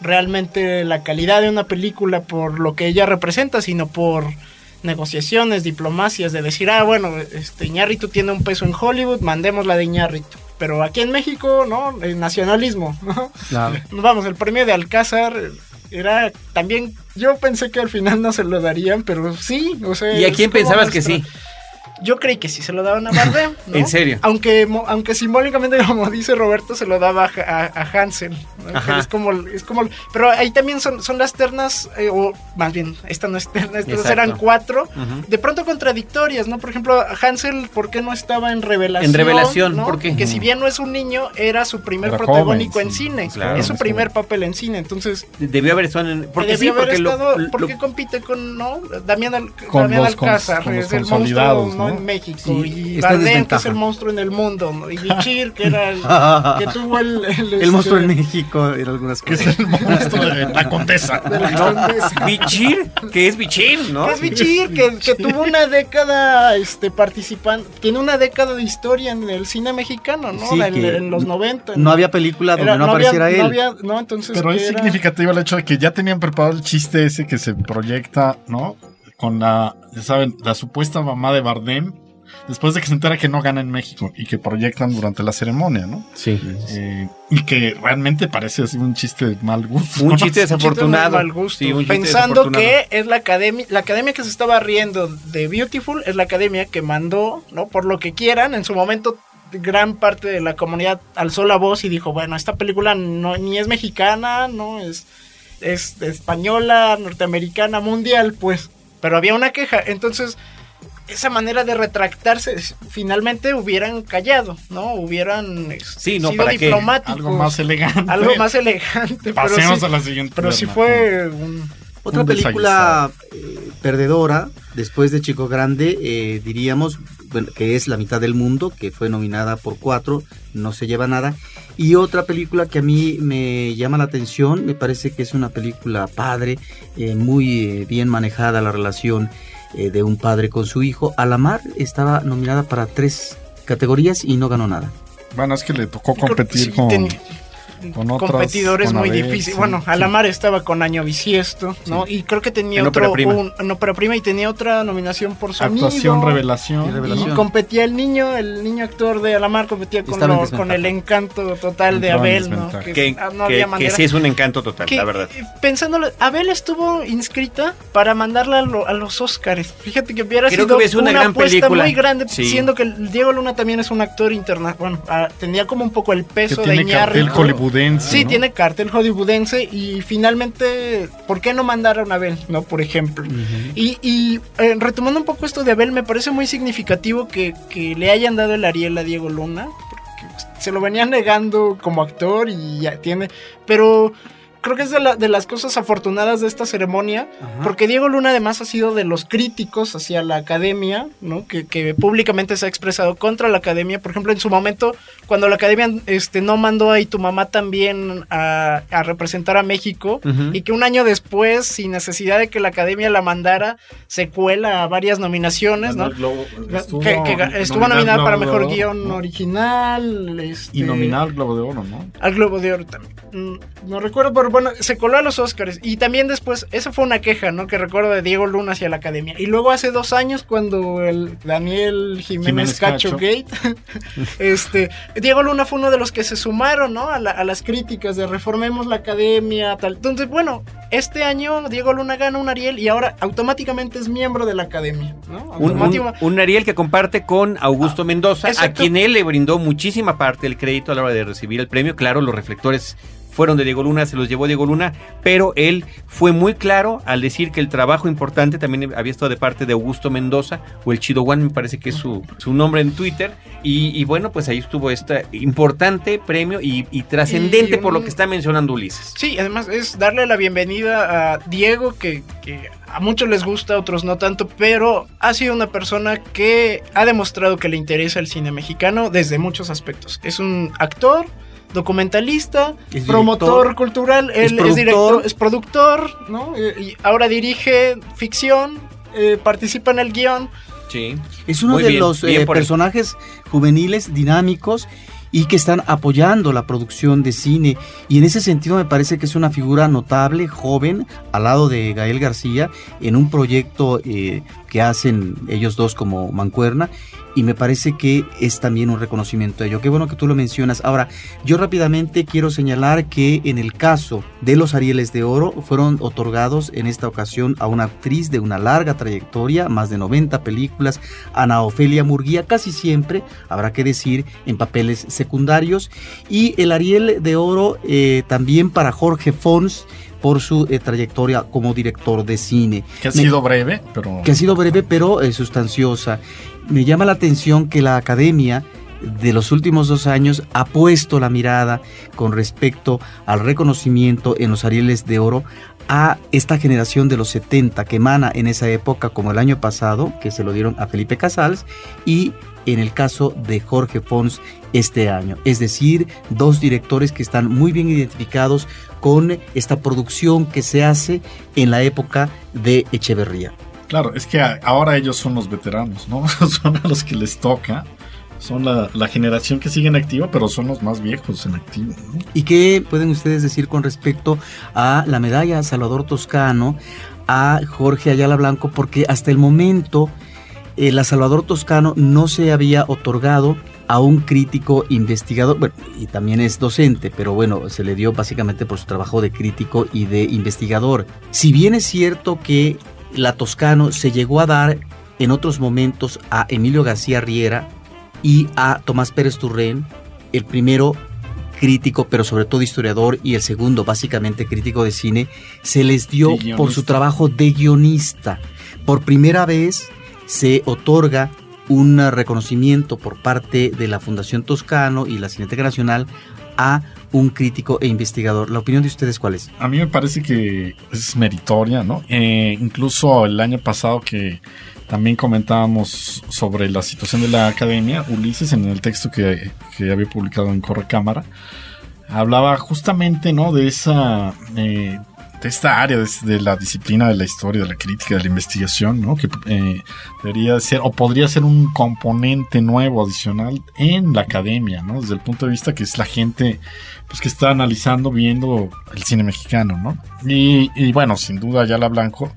realmente la calidad de una película por lo que ella representa, sino por negociaciones, diplomacias, de decir, ah, bueno, este Iñárritu tiene un peso en Hollywood, mandemos la de Iñárritu. Pero aquí en México, ¿no? El nacionalismo, ¿no? Claro. Vamos, el premio de Alcázar era también. Yo pensé que al final no se lo darían, pero sí, o sea. ¿Y a quién pensabas que sí? Yo creí que sí se lo daban a Bardem. ¿no? ¿En serio? Aunque, mo- aunque simbólicamente, como dice Roberto, se lo daba a, a- a Hansel. ¿no? Es como, es como. Pero ahí también son, son las ternas, eh, o más bien, esta no es terna, estas Exacto. eran cuatro. De pronto contradictorias, ¿no? Por ejemplo, Hansel, ¿por qué no estaba en revelación? En Revelación, ¿no? ¿por qué? Que si bien no es un niño, era su primer Era protagónico joven, en sí. cine. Claro. es su primer papel en cine. Entonces, Debió haber estado en... Porque sí, debió haber porque lo- estado, lo- ¿por qué compite con, no? Damián, Al- Con Damián Alcázar, con los es el monstruo ¿no? En México, Sí, y Bardem, que es el monstruo en el mundo, ¿no? y Bichir, que era el que tuvo el... El, El monstruo en este, México en algunas Que es cosas. el monstruo de la condesa. de la condesa. Bichir, que es Bichir, ¿no? Que es Bichir, que, que tuvo una década este, participando, tiene una década de historia en el cine mexicano, ¿no? Sí, en, los 90. No había película donde Era- no, había- apareciera él. No, había, no, entonces. Pero ¿qué es era? significativo el hecho de que ya tenían preparado el chiste ese que se proyecta, ¿no? Con la, ya saben, la supuesta mamá de Bardem, después de que se entera que no gana en México y que proyectan durante la ceremonia, ¿no? Sí. Eh, y que realmente parece así un chiste de mal gusto. Un ¿no? chiste Un chiste desafortunado. muy mal gusto. Sí, un chiste Pensando desafortunado. que es la academia, la academia que se estaba riendo de Beautiful es la academia que mandó, ¿no? Por lo que quieran, en su momento gran parte de la comunidad alzó la voz y dijo, bueno, esta película no ni es mexicana, no es es española, norteamericana, mundial, pues, pero había una queja, entonces esa manera de retractarse finalmente hubieran callado, ¿no? Hubieran este, Sí, no, sido diplomáticos. Algo más elegante. Algo más elegante. Pasemos sí- a la siguiente. pero sí fue un... Otra Un película eh, perdedora, después de Chico Grande, eh, diríamos bueno, que es La mitad del mundo, que fue nominada por cuatro, no se lleva nada. Y otra película que a mí me llama la atención, me parece que es una película padre, eh, muy eh, bien manejada la relación eh, de un padre con su hijo. Alamar estaba nominada para tres categorías y no ganó nada. Bueno, es que le tocó competir sí, con, con otras, competidores con muy difíciles. sí, bueno, sí. Alamar estaba con Año Bisiesto, ¿no? Y creo que tenía En otro... ópera prima. un- en ópera prima y tenía otra nominación por sonido. Actuación, revelación. Y revelación. Y competía el niño, el niño actor de Alamar competía con, lo- con el encanto total de Abel, ¿no? desventaja. Que, Que, ah, no que- había que sí es un encanto total, que, la verdad. eh, Pensándolo, Abel estuvo inscrita para mandarla a, lo- a los Oscars. Fíjate que hubiera Creo sido que una una, gran apuesta película. muy grande, Sí. siendo que el Diego Luna también es un actor internacional. Bueno, ah, tenía como un poco el peso de Iñárritu. Hollywoodense. Sí, ¿no? tiene cartel hollywoodense y finalmente, ¿por qué no mandaron a Abel, no? Por ejemplo. Y, y, eh, retomando un poco esto de Abel, me parece muy significativo que, que le hayan dado el Ariel a Diego Luna, porque se lo venían negando como actor y ya tiene, pero creo que es de, la- de las cosas afortunadas de esta ceremonia, porque Diego Luna además ha sido de los críticos hacia la academia, ¿no? Que, que públicamente se ha expresado contra la academia. Por ejemplo, en su momento, cuando la academia este, no mandó a Y tu mamá también a, a representar a México, y que un año después, sin necesidad de que la academia la mandara, se cuela a varias nominaciones, ¿no? Estuvo, que, estuvo nominado nominada para Globo mejor guion ¿no? original. este, Y nominado al Globo de Oro, ¿no? al Globo de Oro también. Mm, No recuerdo, pero bueno, se coló a los Oscars. Y también después, esa fue una queja, ¿no? Que recuerdo de Diego Luna hacia la academia. Y luego hace dos años, cuando el Daniel Jiménez, Jiménez Cacho. Gate, este, Diego Luna fue uno de los que se sumaron, ¿no? A, la- a las críticas de reformemos la academia, tal. Entonces, bueno, este año Diego Luna gana un Ariel y ahora automáticamente es miembro de la academia, ¿no? Un, un, Ariel que comparte con Augusto Mendoza, a quien él le brindó muchísima parte del crédito a la hora de recibir el premio. Claro, los reflectores fueron de Diego Luna, se los llevó Diego Luna, pero él fue muy claro al decir que el trabajo importante también había estado de parte de Augusto Mendoza, o el Chido One, me parece que es su, su nombre en Twitter, y, y bueno, pues ahí estuvo este importante premio y, y trascendente por lo que está mencionando Ulises. Sí, además es darle la bienvenida a Diego, que, que a muchos les gusta, a otros no tanto, pero ha sido una persona que ha demostrado que le interesa el cine mexicano desde muchos aspectos. Es un actor, documentalista, Es promotor director, cultural, es él es, productor. director, es productor, ¿no? Y ahora dirige ficción, eh, participa en el guion. Sí. Es uno Muy de bien, los bien eh, él. personajes juveniles, dinámicos y que están apoyando la producción de cine. Y en ese sentido me parece que es una figura notable, joven, al lado de Gael García, en un proyecto eh, que hacen ellos dos como mancuerna. Y me parece que es también un reconocimiento a ello. Qué bueno que tú lo mencionas. Ahora, yo rápidamente quiero señalar que en el caso de los Arieles de Oro fueron otorgados en esta ocasión a una actriz de una larga trayectoria, más de 90 películas, Ana Ofelia Murguía, casi siempre, habrá que decir, en papeles secundarios. Y el Ariel de Oro eh, también para Jorge Fons por su eh, trayectoria como director de cine Que ha Me- sido breve, pero. que ha sido breve pero eh, sustanciosa. Me llama la atención que la academia de los últimos dos años ha puesto la mirada con respecto al reconocimiento en los Arieles de Oro a esta generación de los 70 que emana en esa época como el año pasado, que se lo dieron a Felipe Casals, y en el caso de Jorge Fons este año. Es decir, dos directores que están muy bien identificados con esta producción que se hace en la época de Echeverría. Claro, es que ahora ellos son los veteranos, ¿no? son a los que les toca. Son la, la generación que sigue en activo, pero son los más viejos en activo. ¿no? ¿Y qué pueden ustedes decir con respecto a la medalla Salvador Toscano, a Jorge Ayala Blanco? Porque hasta el momento eh, la Salvador Toscano no se había otorgado a un crítico investigador, bueno, y también es docente, pero bueno, se le dio básicamente por su trabajo de crítico y de investigador. Si bien es cierto que la Toscano se llegó a dar en otros momentos a Emilio García Riera y a Tomás Pérez Turrén, el primero crítico, pero sobre todo historiador, y el segundo, básicamente crítico de cine, se les dio por su trabajo de guionista. Por primera vez se otorga un reconocimiento por parte de la Fundación Toscano y la Cineteca Nacional a un crítico e investigador. ¿La opinión de ustedes cuál es? A mí me parece que es meritoria, ¿no? Eh, incluso el año pasado que también comentábamos sobre la situación de la academia, Ulises, en el texto que, había publicado en Correcámara, hablaba justamente, ¿no? De esa... eh, esta área de, la disciplina de la historia, de la crítica, de la investigación, ¿no? Que eh, debería ser o podría ser un componente nuevo, adicional en la academia, ¿no? Desde el punto de vista que es la gente pues que está analizando, viendo el cine mexicano, ¿no? Y, y bueno, sin duda Ayala Blanco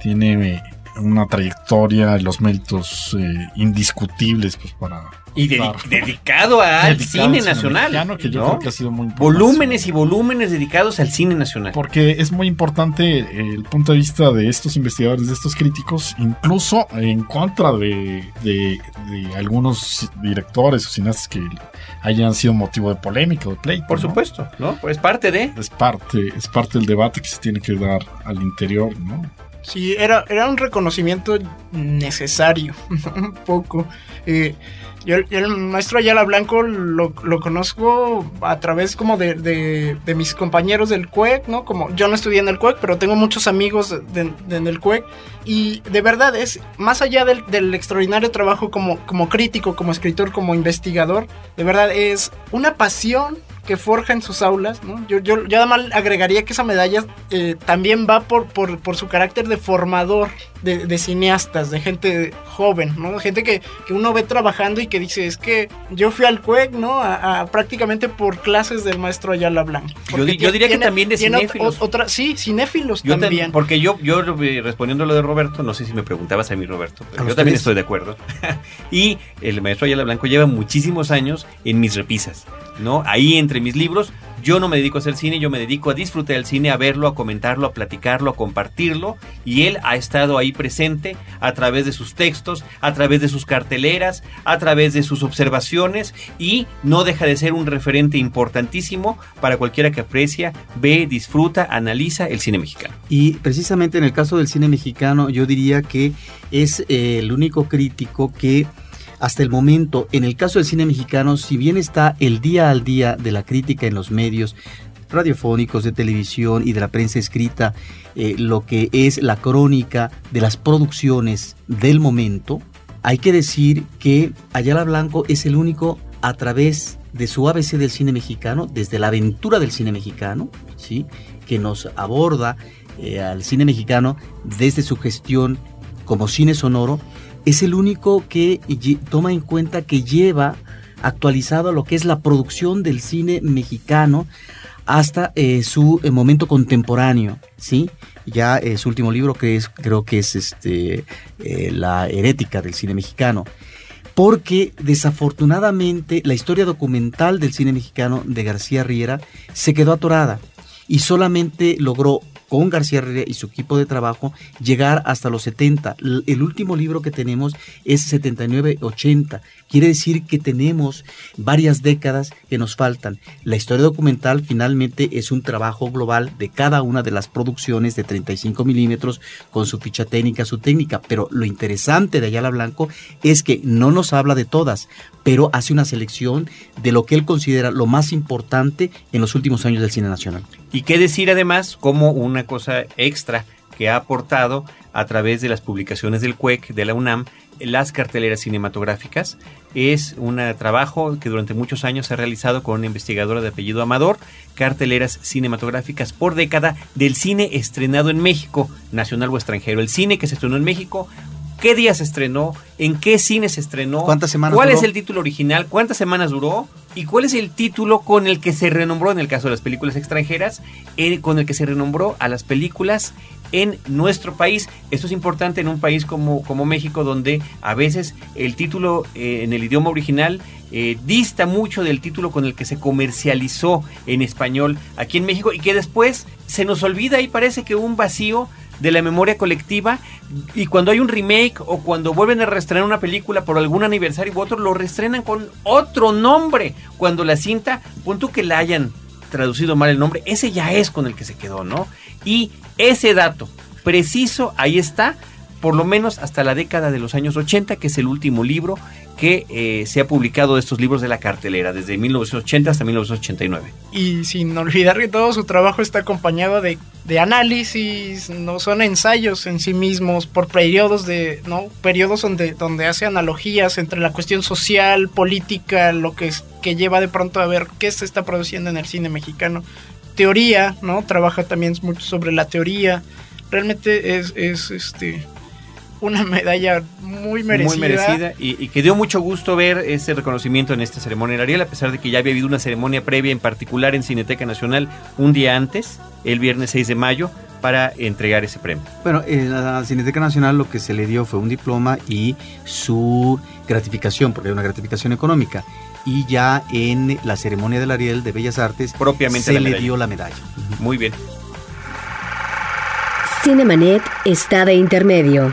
tiene una trayectoria, los méritos eh, indiscutibles pues para... Y dedi- Claro. dedicado al cine al nacional. que yo ¿no? creo que ha sido muy importante. Volúmenes y volúmenes dedicados al cine nacional. Porque es muy importante eh, el punto de vista de estos investigadores, de estos críticos, incluso en contra de, de- de algunos directores o cineastas que hayan sido motivo de polémica o de pleito. Por ¿no? supuesto, ¿no? Pues parte de. Es parte, es parte del debate que se tiene que dar al interior, ¿no? Sí, era, era un reconocimiento necesario, un poco. Eh, yo, yo el maestro Ayala Blanco lo, lo conozco a través como de, de- de mis compañeros del CUEC, ¿no? Como yo no estudié en el CUEC, pero tengo muchos amigos de- en el CUEC. Y de verdad es, más allá del, del extraordinario trabajo como, como crítico, como escritor, como investigador, de verdad es una pasión que forja en sus aulas, ¿no? Yo, yo, yo además agregaría que esa medalla eh, también va por, por, por su carácter de formador de, de cineastas, de gente joven, ¿no? Gente que, que uno ve trabajando y que dice, es que yo fui al CUEC, ¿no? A, a prácticamente por clases del maestro Ayala Blanco. Yo di- yo diría que también de cinéfilos. otra, sí, cinéfilos Yo también. porque yo, yo eh, respondiendo a lo de Roberto, no sé si me preguntabas a mí, Roberto, pero ¿A yo también estoy de acuerdo. y el maestro Ayala Blanco lleva muchísimos años en mis repisas, ¿no? Ahí entre mis libros, Yo no me dedico a hacer cine, yo me dedico a disfrutar del cine, a verlo, a comentarlo, a platicarlo, a compartirlo. Y él ha estado ahí presente a través de sus textos, a través de sus carteleras, a través de sus observaciones y no deja de ser un referente importantísimo para cualquiera que aprecia, ve, disfruta, analiza el cine mexicano. Y precisamente en el caso del cine mexicano yo diría que es eh, el único crítico que hasta el momento, en el caso del cine mexicano, si bien está el día al día de la crítica en los medios radiofónicos, de televisión y de la prensa escrita, eh, lo que es la crónica de las producciones del momento, hay que decir que Ayala Blanco es el único a través de su ABC del cine mexicano, desde la aventura del cine mexicano, ¿sí? que nos aborda eh, al cine mexicano desde su gestión como cine sonoro, es el único que toma en cuenta que lleva actualizado lo que es la producción del cine mexicano hasta eh, su eh, momento contemporáneo, ¿sí? Ya eh, su último libro que es, creo que es este, La herética del cine mexicano. Porque desafortunadamente la historia documental del cine mexicano de García Riera se quedó atorada y solamente logró con García Herrera y su equipo de trabajo llegar hasta los 70. El último libro que tenemos es 79-80. Quiere decir que tenemos varias décadas que nos faltan. La historia documental finalmente es un trabajo global de cada una de las producciones de 35 milímetros con su ficha técnica, su técnica. Pero lo interesante de Ayala Blanco es que no nos habla de todas, pero hace una selección de lo que él considera lo más importante en los últimos años del cine nacional. Y qué decir además como una cosa extra que ha aportado a través de las publicaciones del CUEC, de la UNAM, las carteleras cinematográficas. Es un trabajo que durante muchos años se ha realizado con una investigadora de apellido Amador, carteleras cinematográficas por década del cine estrenado en México, nacional o extranjero. El cine que se estrenó en México qué día se estrenó, en qué cine se estrenó, cuántas semanas cuál es el título original, cuántas semanas duró y cuál es el título con el que se renombró en el caso de las películas extranjeras, eh, con el que se renombró a las películas en nuestro país. Esto es importante en un país como, como México, donde a veces el título eh, en el idioma original eh, dista mucho del título con el que se comercializó en español aquí en México y que después se nos olvida y parece que un vacío de la memoria colectiva y cuando hay un remake o cuando vuelven a reestrenar una película por algún aniversario u otro, lo reestrenan con otro nombre. Cuando la cinta, punto que la hayan traducido mal el nombre, ese ya es con el que se quedó, ¿no? Y ese dato preciso, ahí está, por lo menos hasta la década de los años 80, que es el último libro que eh, se ha publicado de estos libros de la cartelera, desde 1980 hasta 1989. Y sin olvidar que todo su trabajo está acompañado de, análisis, no son ensayos en sí mismos, por periodos de, ¿no? Periodos donde, donde hace analogías entre la cuestión social, política, lo que, que lleva de pronto a ver qué se está produciendo en el cine mexicano. Teoría, ¿no? Trabaja también mucho sobre la teoría. Realmente es, es este una medalla muy merecida. Muy merecida y, que dio mucho gusto ver ese reconocimiento en esta ceremonia Ariel, a pesar de que ya había habido una ceremonia previa, en particular en Cineteca Nacional, un día antes, el viernes 6 de mayo, para entregar ese premio. Bueno, en la Cineteca Nacional lo que se le dio fue un diploma y su gratificación, porque hay una gratificación económica. Y ya en la ceremonia del Ariel de Bellas Artes propiamente se le dio la medalla. Muy bien. Cinemanet está de intermedio.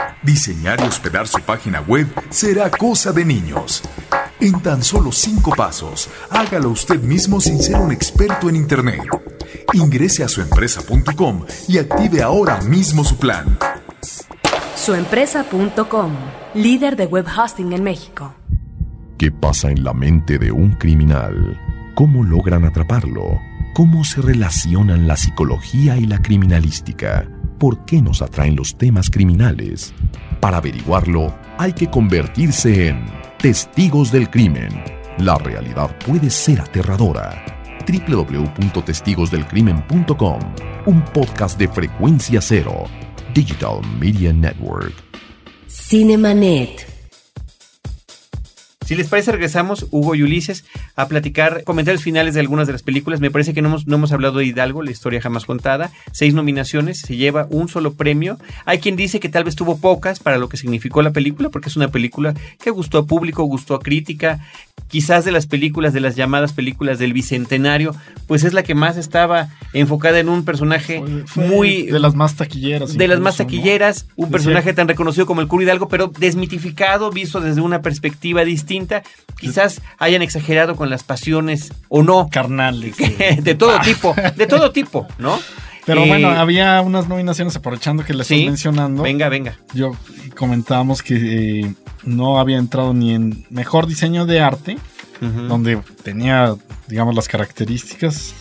diseñar y hospedar su página web será cosa de niños. En tan solo cinco pasos, hágalo usted mismo sin ser un experto en Internet. Ingrese a suempresa.com y active ahora mismo su plan. Suempresa.com, líder de web hosting en México. ¿Qué pasa en la mente de un criminal? ¿Cómo logran atraparlo? ¿Cómo se relacionan la psicología y la criminalística? Por qué nos atraen los temas criminales. Para averiguarlo, hay que convertirse en testigos del crimen. La realidad puede ser aterradora. www.testigosdelcrimen.com, un podcast de frecuencia cero, Digital Media Network. Cinemanet. Si les parece, regresamos, Hugo y Ulises, a platicar comentarios finales de algunas de las películas. Me parece que no hemos, no hemos hablado de Hidalgo, la historia jamás contada. Seis nominaciones, se lleva un solo premio. Hay quien dice que tal vez tuvo pocas para lo que significó la película, porque es una película que gustó a público, gustó a crítica. Quizás de las películas, de las llamadas películas del Bicentenario, pues es la que más estaba enfocada en un personaje Fue- muy de las más taquilleras. de las más ¿no? taquilleras, un Decía- personaje tan reconocido como el Curo Hidalgo, pero desmitificado, visto desde una perspectiva distinta. Quizás hayan exagerado con las pasiones o no, Carnales. de todo tipo, de todo tipo, ¿no? Pero Eh, bueno, había unas nominaciones, aprovechando que le sí, estás mencionando. Venga, venga. Yo comentábamos que eh, no había entrado ni en mejor diseño de arte, donde tenía, digamos, las características.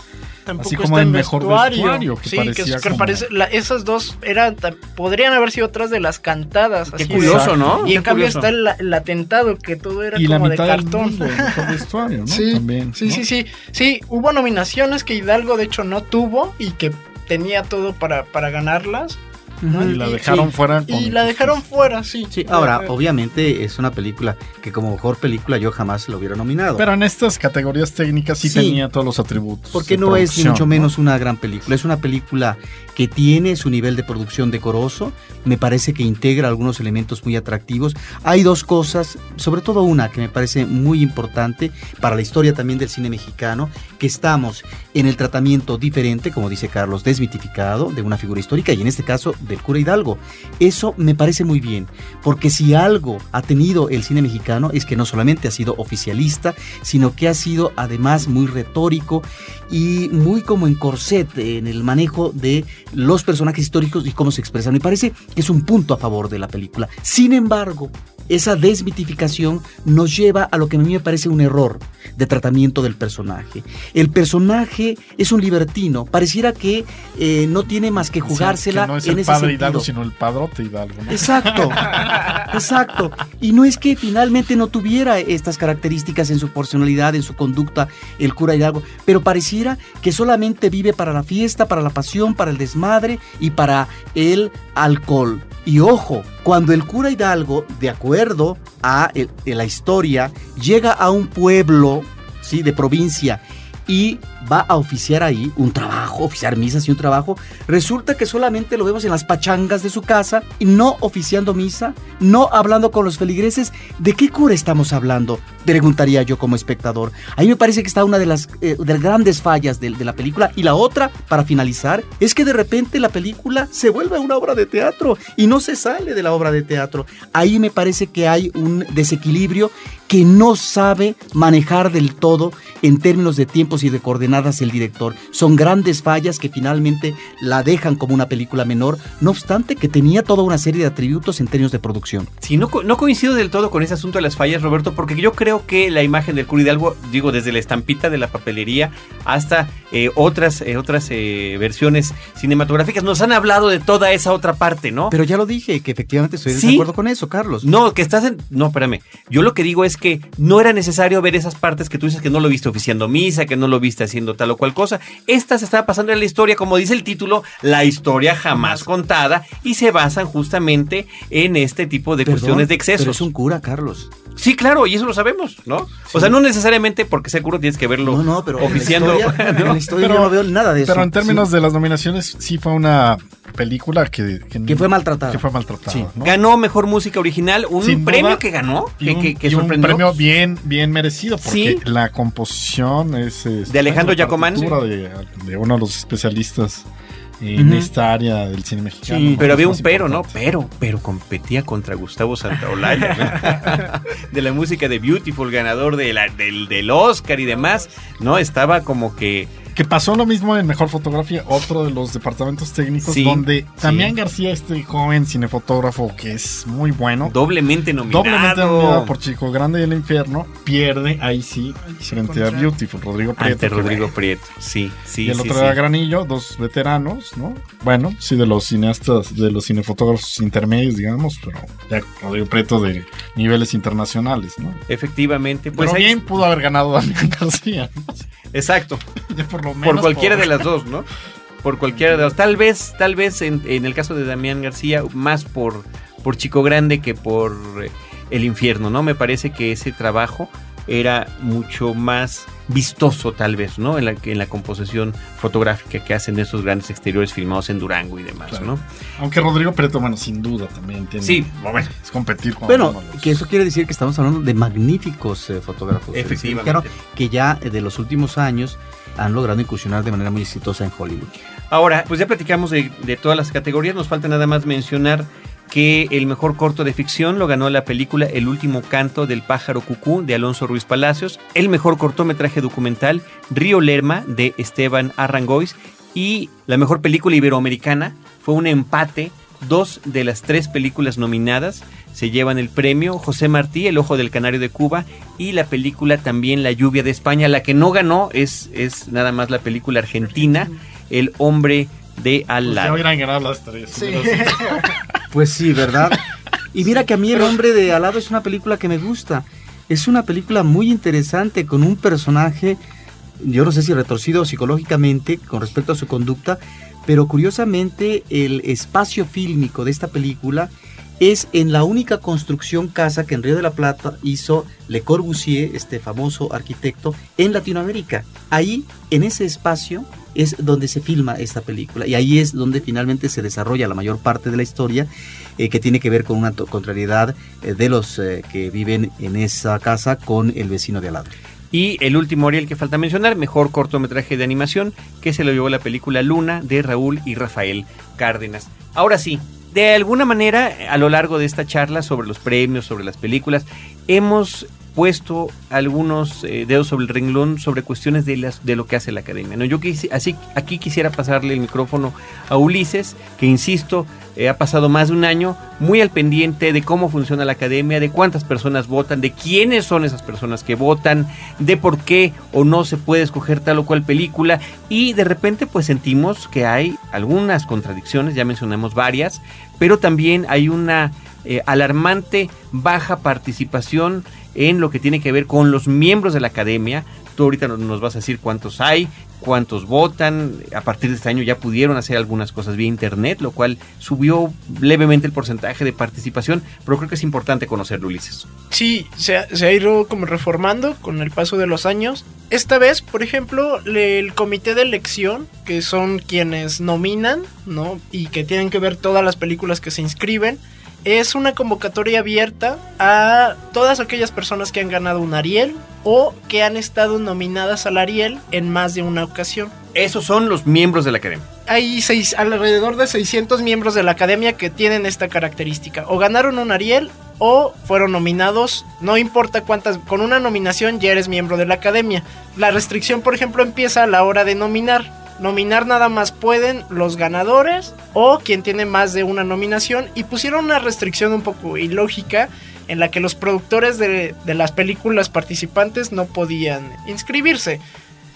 Tampoco Así como está en mejor vestuario, que sí, parecía que, es- que como- parece, la- esas dos eran, podrían haber sido otras de las cantadas. Qué así curioso, ¿no? Y Qué en cambio curioso. está el, el atentado, que todo era y la como de del cartón. mundo, el mejor vestuario, ¿no? Sí, También, sí, ¿no? sí, sí. Sí, hubo nominaciones que Hidalgo de hecho no tuvo y que tenía todo para, para ganarlas. ¿No? Y la dejaron fuera con Y la dejaron fuera, sí. Sí, ahora, Eh, obviamente es una película que como mejor película yo jamás la hubiera nominado. Pero en estas categorías técnicas sí, Sí. tenía todos los atributos. porque no es ni mucho ¿no? menos una gran película, es una película que tiene su nivel de producción decoroso, me parece que integra algunos elementos muy atractivos. Hay dos cosas, sobre todo una que me parece muy importante para la historia también del cine mexicano, que estamos en el tratamiento diferente, como dice Carlos, desmitificado de una figura histórica y en este caso del cura Hidalgo. Eso me parece muy bien, porque si algo ha tenido el cine mexicano es que no solamente ha sido oficialista, sino que ha sido además muy retórico y muy como en corset en el manejo de los personajes históricos y cómo se expresan. Me parece que es un punto a favor de la película. Sin embargo, esa desmitificación nos lleva a lo que a mí me parece un error de tratamiento del personaje. El personaje es un libertino, pareciera que eh, no tiene más que O sea, jugársela que no es en el ese padre sentido. Hidalgo, sino el padrote Hidalgo. ¿no? Exacto, exacto. Y no es que finalmente no tuviera estas características en su personalidad, en su conducta, el cura Hidalgo, pero pareciera que solamente vive para la fiesta, para la pasión, para el desmadre y para el alcohol. Y ojo, cuando el cura Hidalgo, de acuerdo a la historia, llega a un pueblo, sí, de provincia y va a oficiar ahí un trabajo, oficiar misas y un trabajo, resulta que solamente lo vemos en las pachangas de su casa y no oficiando misa, no hablando con los feligreses. ¿De qué cura estamos hablando? Preguntaría yo como espectador. Ahí me parece que está una de las, eh, grandes fallas de, de la película. Y la otra, para finalizar, es que de repente la película se vuelve una obra de teatro y no se sale de la obra de teatro. Ahí me parece que hay un desequilibrio que no sabe manejar del todo en términos de tiempos y de el director. Son grandes fallas que finalmente la dejan como una película menor, no obstante que tenía toda una serie de atributos en términos de producción. Sí, no, co- no coincido del todo con ese asunto de las fallas, Roberto, porque yo creo que la imagen del Cura Hidalgo, digo, desde la estampita de la papelería hasta eh, otras, eh, otras eh, versiones cinematográficas, nos han hablado de toda esa otra parte, ¿no? Pero ya lo dije, que efectivamente estoy de acuerdo con eso, Carlos. No, que estás en... No, espérame. Yo lo que digo es que no era necesario ver esas partes que tú dices que no lo viste oficiando misa, que no lo viste haciendo tal o cual cosa. Esta se está pasando en la historia, como dice el título, la historia jamás contada, y se basan justamente en este tipo de Perdón, cuestiones de excesos. Pero es un cura, Carlos. Sí, claro, y eso lo sabemos, ¿no? O sea, no necesariamente porque sea cura tienes que verlo No, no, pero oficiando. en la historia, en la historia Pero- yo no veo nada de eso. Pero en términos Sí. de las nominaciones, sí fue una película que, Que fue maltratada. Que fue maltratada. Sí. ¿no? Ganó mejor música original, un Sin premio duda, que ganó, Y un, que- que y un sorprendió. premio bien, bien merecido, porque Sí. la composición es... este, De Alejandro Giacomán. partitura De, de uno de los especialistas en esta área del cine mexicano. Sí, ¿no? Pero había un pero, ¿no? Pero, pero competía contra Gustavo Santaolalla, ¿no? de la música de Beautiful, ganador de la- del, del Oscar y demás, ¿no? Estaba como que... Que pasó lo mismo en Mejor Fotografía, otro de los departamentos técnicos, Sí, donde Damián sí. García, este joven cinefotógrafo que es muy bueno, Doblemente nominado. doblemente nominado por Chico Grande y el Infierno, pierde ahí sí frente a Beautiful, Rodrigo Prieto. Ante Rodrigo. Prieto, sí, sí, y el sí, otro sí. era Granillo, dos veteranos, ¿no? Bueno, sí, de los cineastas, de los cinefotógrafos intermedios, digamos, pero ya Rodrigo Prieto de niveles internacionales, ¿no? Efectivamente, pues Pero ahí- bien pudo haber ganado Damián García. Exacto. Por lo por menos cualquiera por- de las dos, ¿no? Por cualquiera de las Tal vez, tal vez en, en el caso de Damián García, más por, por Chico Grande que por eh, El Infierno, ¿no? Me parece que ese trabajo era mucho más vistoso, tal vez, ¿no? En la, en la composición fotográfica que hacen esos grandes exteriores filmados en Durango y demás, Claro. ¿no? Aunque Rodrigo Prieto, bueno, sin duda también tiene. Sí. bueno, es competir con. Bueno, los- que eso quiere decir que estamos hablando de magníficos eh, fotógrafos. Efectivamente. que ya eh, de los últimos años han logrado incursionar de manera muy exitosa en Hollywood. Ahora, pues ya platicamos de, de todas las categorías, nos falta nada más mencionar que el mejor corto de ficción lo ganó la película El último canto del pájaro cucú de Alonso Ruiz Palacios, el mejor cortometraje documental Río Lerma de Esteban Arrangois y la mejor película iberoamericana fue un empate, dos de las tres películas nominadas se llevan el premio José Martí, El Ojo del Canario de Cuba y la película también La Lluvia de España, la que no ganó es, es nada más la película argentina El Hombre de al Pues ya lado. hubieran ganado las tres. Sí. Pues sí, ¿verdad? Y mira que a mí El hombre de al lado es una película que me gusta. Es una película muy interesante con un personaje, yo no sé si retorcido psicológicamente con respecto a su conducta, pero curiosamente el espacio fílmico de esta película es en la única construcción casa que en Río de la Plata hizo Le Corbusier, este famoso arquitecto, en Latinoamérica. Ahí, en ese espacio, es donde se filma esta película y ahí es donde finalmente se desarrolla la mayor parte de la historia eh, que tiene que ver con una contrariedad eh, de los eh, que viven en esa casa con el vecino de al lado. Y el último Ariel que falta mencionar, mejor cortometraje de animación, que se lo llevó la película Luna de Raúl y Rafael Cárdenas. Ahora sí, de alguna manera, a lo largo de esta charla sobre los premios, sobre las películas, hemos puesto algunos eh, dedos sobre el renglón sobre cuestiones de, las, de lo que hace la academia. ¿no? Yo quisi- así, aquí quisiera pasarle el micrófono a Ulises, que insisto, eh, ha pasado más de un año muy al pendiente de cómo funciona la academia, de cuántas personas votan, de quiénes son esas personas que votan, de por qué o no se puede escoger tal o cual película. Y de repente pues sentimos que hay algunas contradicciones, ya mencionamos varias, pero también hay una eh, alarmante baja participación en lo que tiene que ver con los miembros de la academia. Tú ahorita nos- vas a decir cuántos hay, cuántos votan. A partir de este año ya pudieron hacer algunas cosas vía internet, lo cual subió levemente el porcentaje de participación, pero creo que es importante conocerlo, Ulises. Sí, se ha, se ha ido como reformando con el paso de los años. Esta vez, por ejemplo, el comité de elección, que son quienes nominan, ¿no? Y que tienen que ver todas las películas que se inscriben, es una convocatoria abierta a todas aquellas personas que han ganado un Ariel o que han estado nominadas al Ariel en más de una ocasión. Esos son los miembros de la academia. Hay seis, alrededor de 600 miembros de la academia que tienen esta característica. O ganaron un Ariel o fueron nominados. No importa cuántas, con una nominación ya eres miembro de la academia. La restricción, por ejemplo, empieza a la hora de nominar. Nominar nada más pueden los ganadores o quien tiene más de una nominación. Y pusieron una restricción un poco ilógica en la que los productores de, de las películas participantes no podían inscribirse.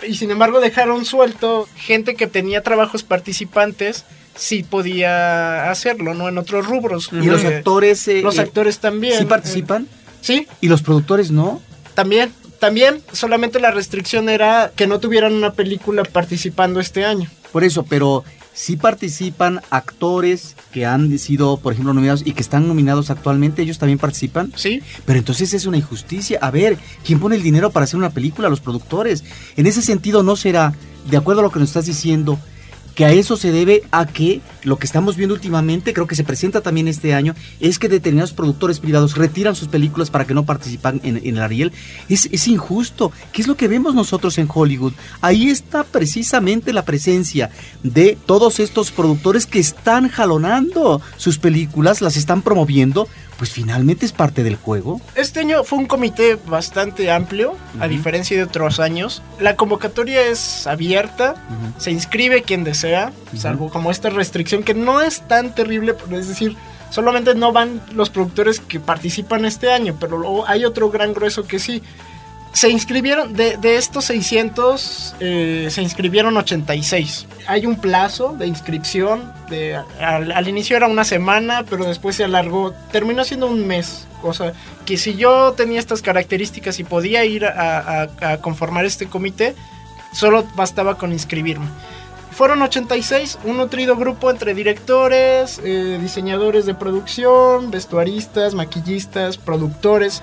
Y sin embargo dejaron suelto gente que tenía trabajos participantes, sí podía hacerlo, ¿no? En otros rubros. Y los actores... eh, los eh, actores también. ¿Sí participan? Eh, sí, ¿Y los productores no? también. También, solamente la restricción era que no tuvieran una película participando este año. Por eso, pero sí participan actores que han sido, por ejemplo, nominados y que están nominados actualmente, ellos también participan. Sí, Pero entonces es una injusticia. A ver, ¿quién pone el dinero para hacer una película? Los productores. En ese sentido, ¿no será, de acuerdo a lo que nos estás diciendo, que a eso se debe a que lo que estamos viendo últimamente, creo que se presenta también este año, es que determinados productores privados retiran sus películas para que no participan en, en el Ariel. Es, es injusto. ¿Qué es lo que vemos nosotros en Hollywood? Ahí está precisamente la presencia de todos estos productores que están jalonando sus películas, las están promoviendo, pues finalmente es parte del juego. Este año fue un comité bastante amplio, a diferencia de otros años. La convocatoria es abierta, se inscribe quien desea, salvo como esta restricción que no es tan terrible, es decir, solamente no van los productores que participan este año, pero luego hay otro gran grueso que sí. Se inscribieron, de, de estos 600, eh, se inscribieron 86. Hay un plazo de inscripción, al, al inicio era una semana, pero después se alargó, terminó siendo un mes. Cosa que si yo tenía estas características y podía ir a, a- a conformar este comité, Solo bastaba con inscribirme. Fueron 86, un nutrido grupo entre directores, eh, diseñadores de producción, vestuaristas, maquillistas, productores,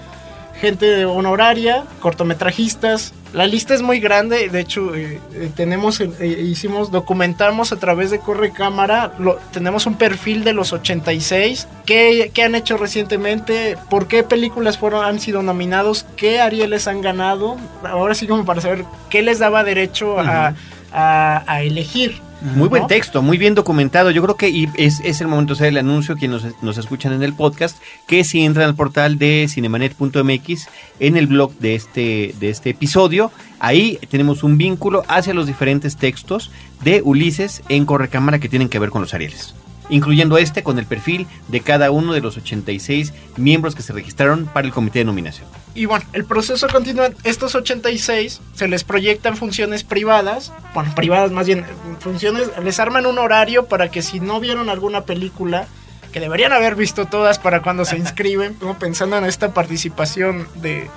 gente honoraria, cortometrajistas. La lista es muy grande, de hecho eh, eh, tenemos, eh, hicimos, documentamos a través de Corre Cámara, lo, tenemos un perfil de los 86, qué, qué, han hecho recientemente, por qué películas fueron, han sido nominados, qué Arieles han ganado, ahora sí como para saber qué les daba derecho uh -huh. a, a elegir. Muy buen texto, muy bien documentado. Yo creo que y es, es, el momento de hacer el anuncio que nos, nos, escuchan en el podcast, que si entran al portal de cinemanet.mx, en el blog de este, de este episodio, ahí tenemos un vínculo hacia los diferentes textos de Ulises en Correcámara que tienen que ver con los Arieles incluyendo este con el perfil de cada uno de los 86 miembros que se registraron para el comité de nominación. Y bueno, el proceso continúa. Estos 86 se les proyectan funciones privadas, bueno, privadas más bien, funciones, les arman un horario para que si no vieron alguna película, que deberían haber visto todas para cuando se inscriben, ¿no? pensando en esta participación de,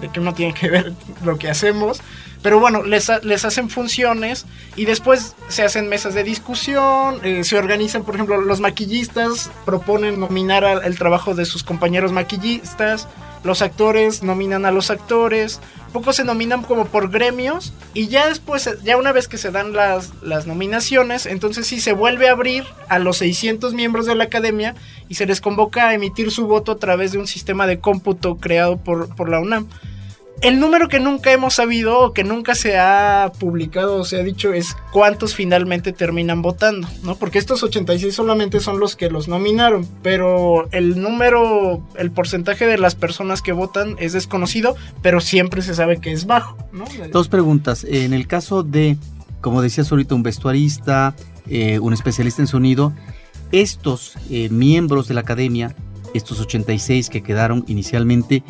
de que uno tiene que ver lo que hacemos. Pero bueno, les, les hacen funciones y después se hacen mesas de discusión, eh, se organizan, por ejemplo, los maquillistas proponen nominar al, el trabajo de sus compañeros maquillistas, los actores nominan a los actores, pocos se nominan como por gremios y ya después, ya una vez que se dan las, las nominaciones, entonces sí se vuelve a abrir a los 600 miembros de la academia y se les convoca a emitir su voto a través de un sistema de cómputo creado por, por la UNAM el número que nunca hemos sabido o que nunca se ha publicado o se ha dicho es cuántos finalmente terminan votando, ¿no? Porque estos 86 solamente son los que los nominaron, pero el número, el porcentaje de las personas que votan es desconocido, pero siempre se sabe que es bajo, ¿no? Dos preguntas. En el caso de, como decías ahorita, un vestuarista, eh, un especialista en sonido, estos eh, miembros de la academia, estos 86 que quedaron inicialmente,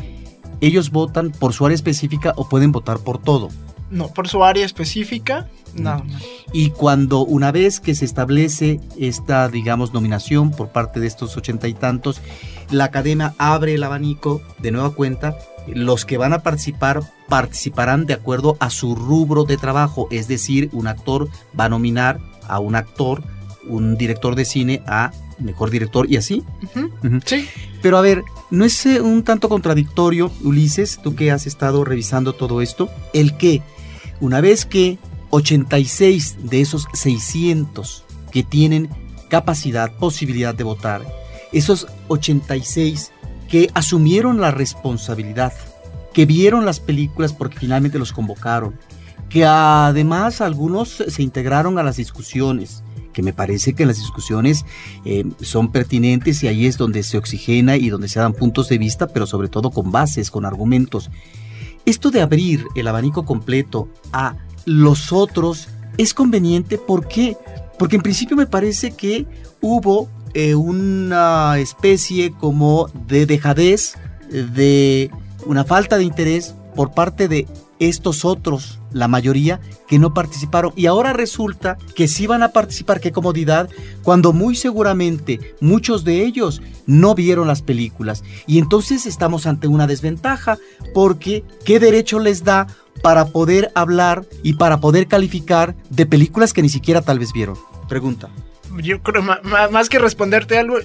ellos votan por su área específica o pueden votar por todo. No, por su área específica, nada más. Y cuando una vez que se establece esta, digamos, nominación por parte de estos ochenta y tantos, la academia abre el abanico de nueva cuenta. Los que van a participar participarán de acuerdo a su rubro de trabajo, es decir, un actor va a nominar a un actor, un director de cine a mejor director y así. Uh -huh. Uh -huh. Sí. Pero a ver, ¿no es eh, un tanto contradictorio, Ulises, tú que has estado revisando todo esto? El que, una vez que 86 de esos 600 que tienen capacidad, posibilidad de votar, esos 86 que asumieron la responsabilidad, que vieron las películas porque finalmente los convocaron, que además algunos se integraron a las discusiones, que me parece que las discusiones eh, son pertinentes y ahí es donde se oxigena y donde se dan puntos de vista, pero sobre todo con bases, con argumentos. Esto de abrir el abanico completo a los otros es conveniente, ¿por qué? Porque en principio me parece que hubo eh, una especie como de dejadez, de una falta de interés por parte de estos otros, la mayoría, que no participaron. Y ahora resulta que sí van a participar, qué comodidad, cuando muy seguramente muchos de ellos no vieron las películas. Y entonces estamos ante una desventaja, porque ¿qué derecho les da para poder hablar y para poder calificar de películas que ni siquiera tal vez vieron? Pregunta yo creo, más que responderte algo,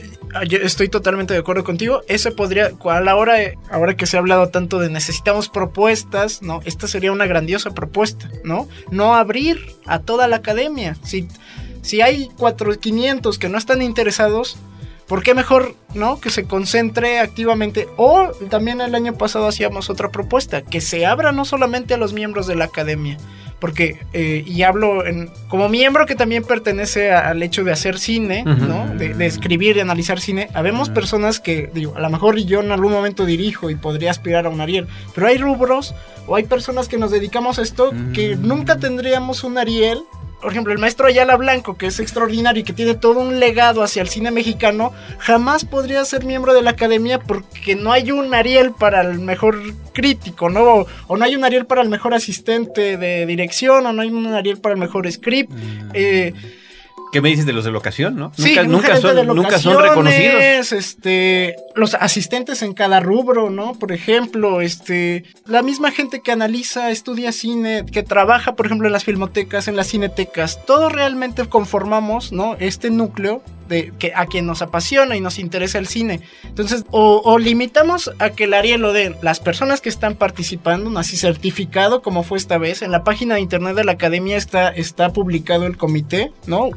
yo estoy totalmente de acuerdo contigo. Eso podría, a la hora, ahora que se ha hablado tanto de necesitamos propuestas, ¿no? Esta sería una grandiosa propuesta, ¿no? No abrir a toda la academia. Si, si hay 4, 500 que no están interesados, ¿por qué mejor, no? Que se concentre activamente. O también el año pasado hacíamos otra propuesta, que se abra no solamente a los miembros de la academia, porque, eh, y hablo en, como miembro que también pertenece a, al hecho de hacer cine, uh -huh. ¿no? De, de, escribir, de analizar cine, habemos uh -huh. personas que, digo, a lo mejor yo en algún momento dirijo y podría aspirar a un Ariel, pero hay rubros o hay personas que nos dedicamos a esto uh -huh. que nunca tendríamos un Ariel por ejemplo, el maestro Ayala Blanco, que es extraordinario y que tiene todo un legado hacia el cine mexicano, jamás podría ser miembro de la academia porque no hay un Ariel para el mejor crítico, ¿no? O, o no hay un Ariel para el mejor asistente de dirección, o no hay un Ariel para el mejor script. Mm. Eh, ¿Qué me dices de los de locación, no? Sí, nunca, de son, nunca son reconocidos. Este, los asistentes en cada rubro, ¿no? Por ejemplo, este, la misma gente que analiza, estudia cine, que trabaja, por ejemplo, en las filmotecas, en las cinetecas, todos realmente conformamos, ¿no? Este núcleo de que a quien nos apasiona y nos interesa el cine. Entonces, o, o limitamos a que el Ariel lo den las personas que están participando, así certificado como fue esta vez. En la página de internet de la academia está, está publicado el comité, ¿no?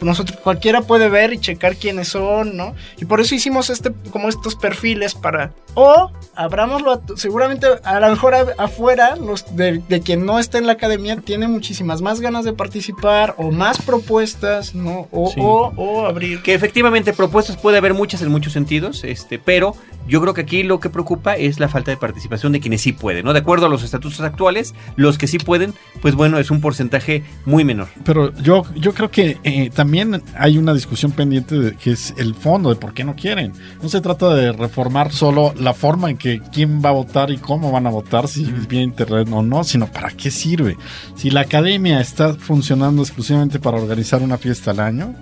Nosotros cualquiera puede ver y checar quiénes son, ¿no? Y por eso hicimos este, como estos perfiles para. O abramoslo a seguramente a lo mejor a- afuera, los de, de quien no está en la academia, tiene muchísimas más ganas de participar, o más propuestas, ¿no? O, Sí. o, o abrir. Que efectivamente propuestas puede haber muchas en muchos sentidos, este, pero yo creo que aquí lo que preocupa es la falta de participación de quienes sí pueden, ¿no? De acuerdo a los estatutos actuales, los que sí pueden, pues bueno, es un porcentaje muy menor. Pero yo, yo creo que eh, también hay una discusión pendiente de que es el fondo de por qué no quieren. No se trata de reformar solo la forma en que quién va a votar y cómo van a votar, si vía internet o no, sino para qué sirve. Si la academia está funcionando exclusivamente para organizar una fiesta al año,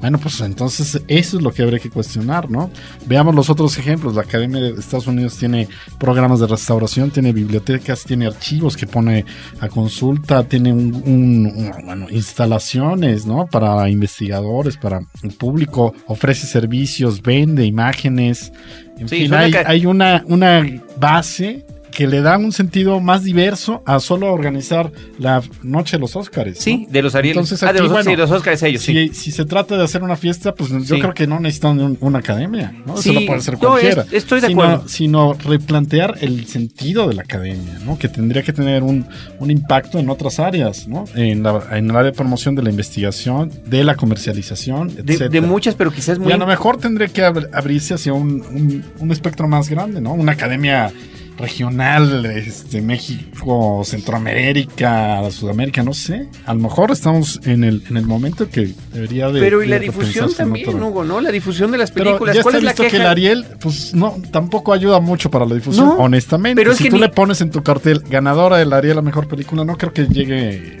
bueno, pues entonces eso es lo que habría que cuestionar, ¿no? Veamos los otros ejemplos. La Academia de Estados Unidos tiene programas de restauración, tiene bibliotecas, tiene archivos que pone a consulta, tiene un, un- un- bueno, instalaciones, ¿no? Para investigadores, para el público, ofrece servicios, vende imágenes. En Sí, fin, hay, hay una, una base que le da un sentido más diverso a solo organizar la noche de los Óscares. ¿no? Sí, de los Arieles. Entonces ah, de aquí, los, sí, bueno, los Óscares ellos, si, sí. si se trata de hacer una fiesta, pues yo Sí. creo que no necesitan un- una academia, ¿no? Sí, Eso lo puede hacer no, cualquiera. es- estoy de sino, acuerdo. Sino replantear el sentido de la academia, ¿no? Que tendría que tener un, un impacto en otras áreas, ¿no? En, la- en el área de promoción de la investigación, de la comercialización, De, etcétera. de muchas, pero quizás muy... Y a lo mejor tendría que abr- abrirse hacia un, un- un espectro más grande, ¿no? Una academia regional, este, México, Centroamérica, Sudamérica, no sé. A lo mejor estamos en el, en el momento que debería de. Pero y la difusión también, otro- Hugo, ¿no? La difusión de las Pero películas. ya ¿Cuál está es la visto queja? que el Ariel, pues no, tampoco ayuda mucho para la difusión, No, honestamente. pero es si que tú ni- le pones en tu cartel ganadora del Ariel la mejor película, no creo que llegue,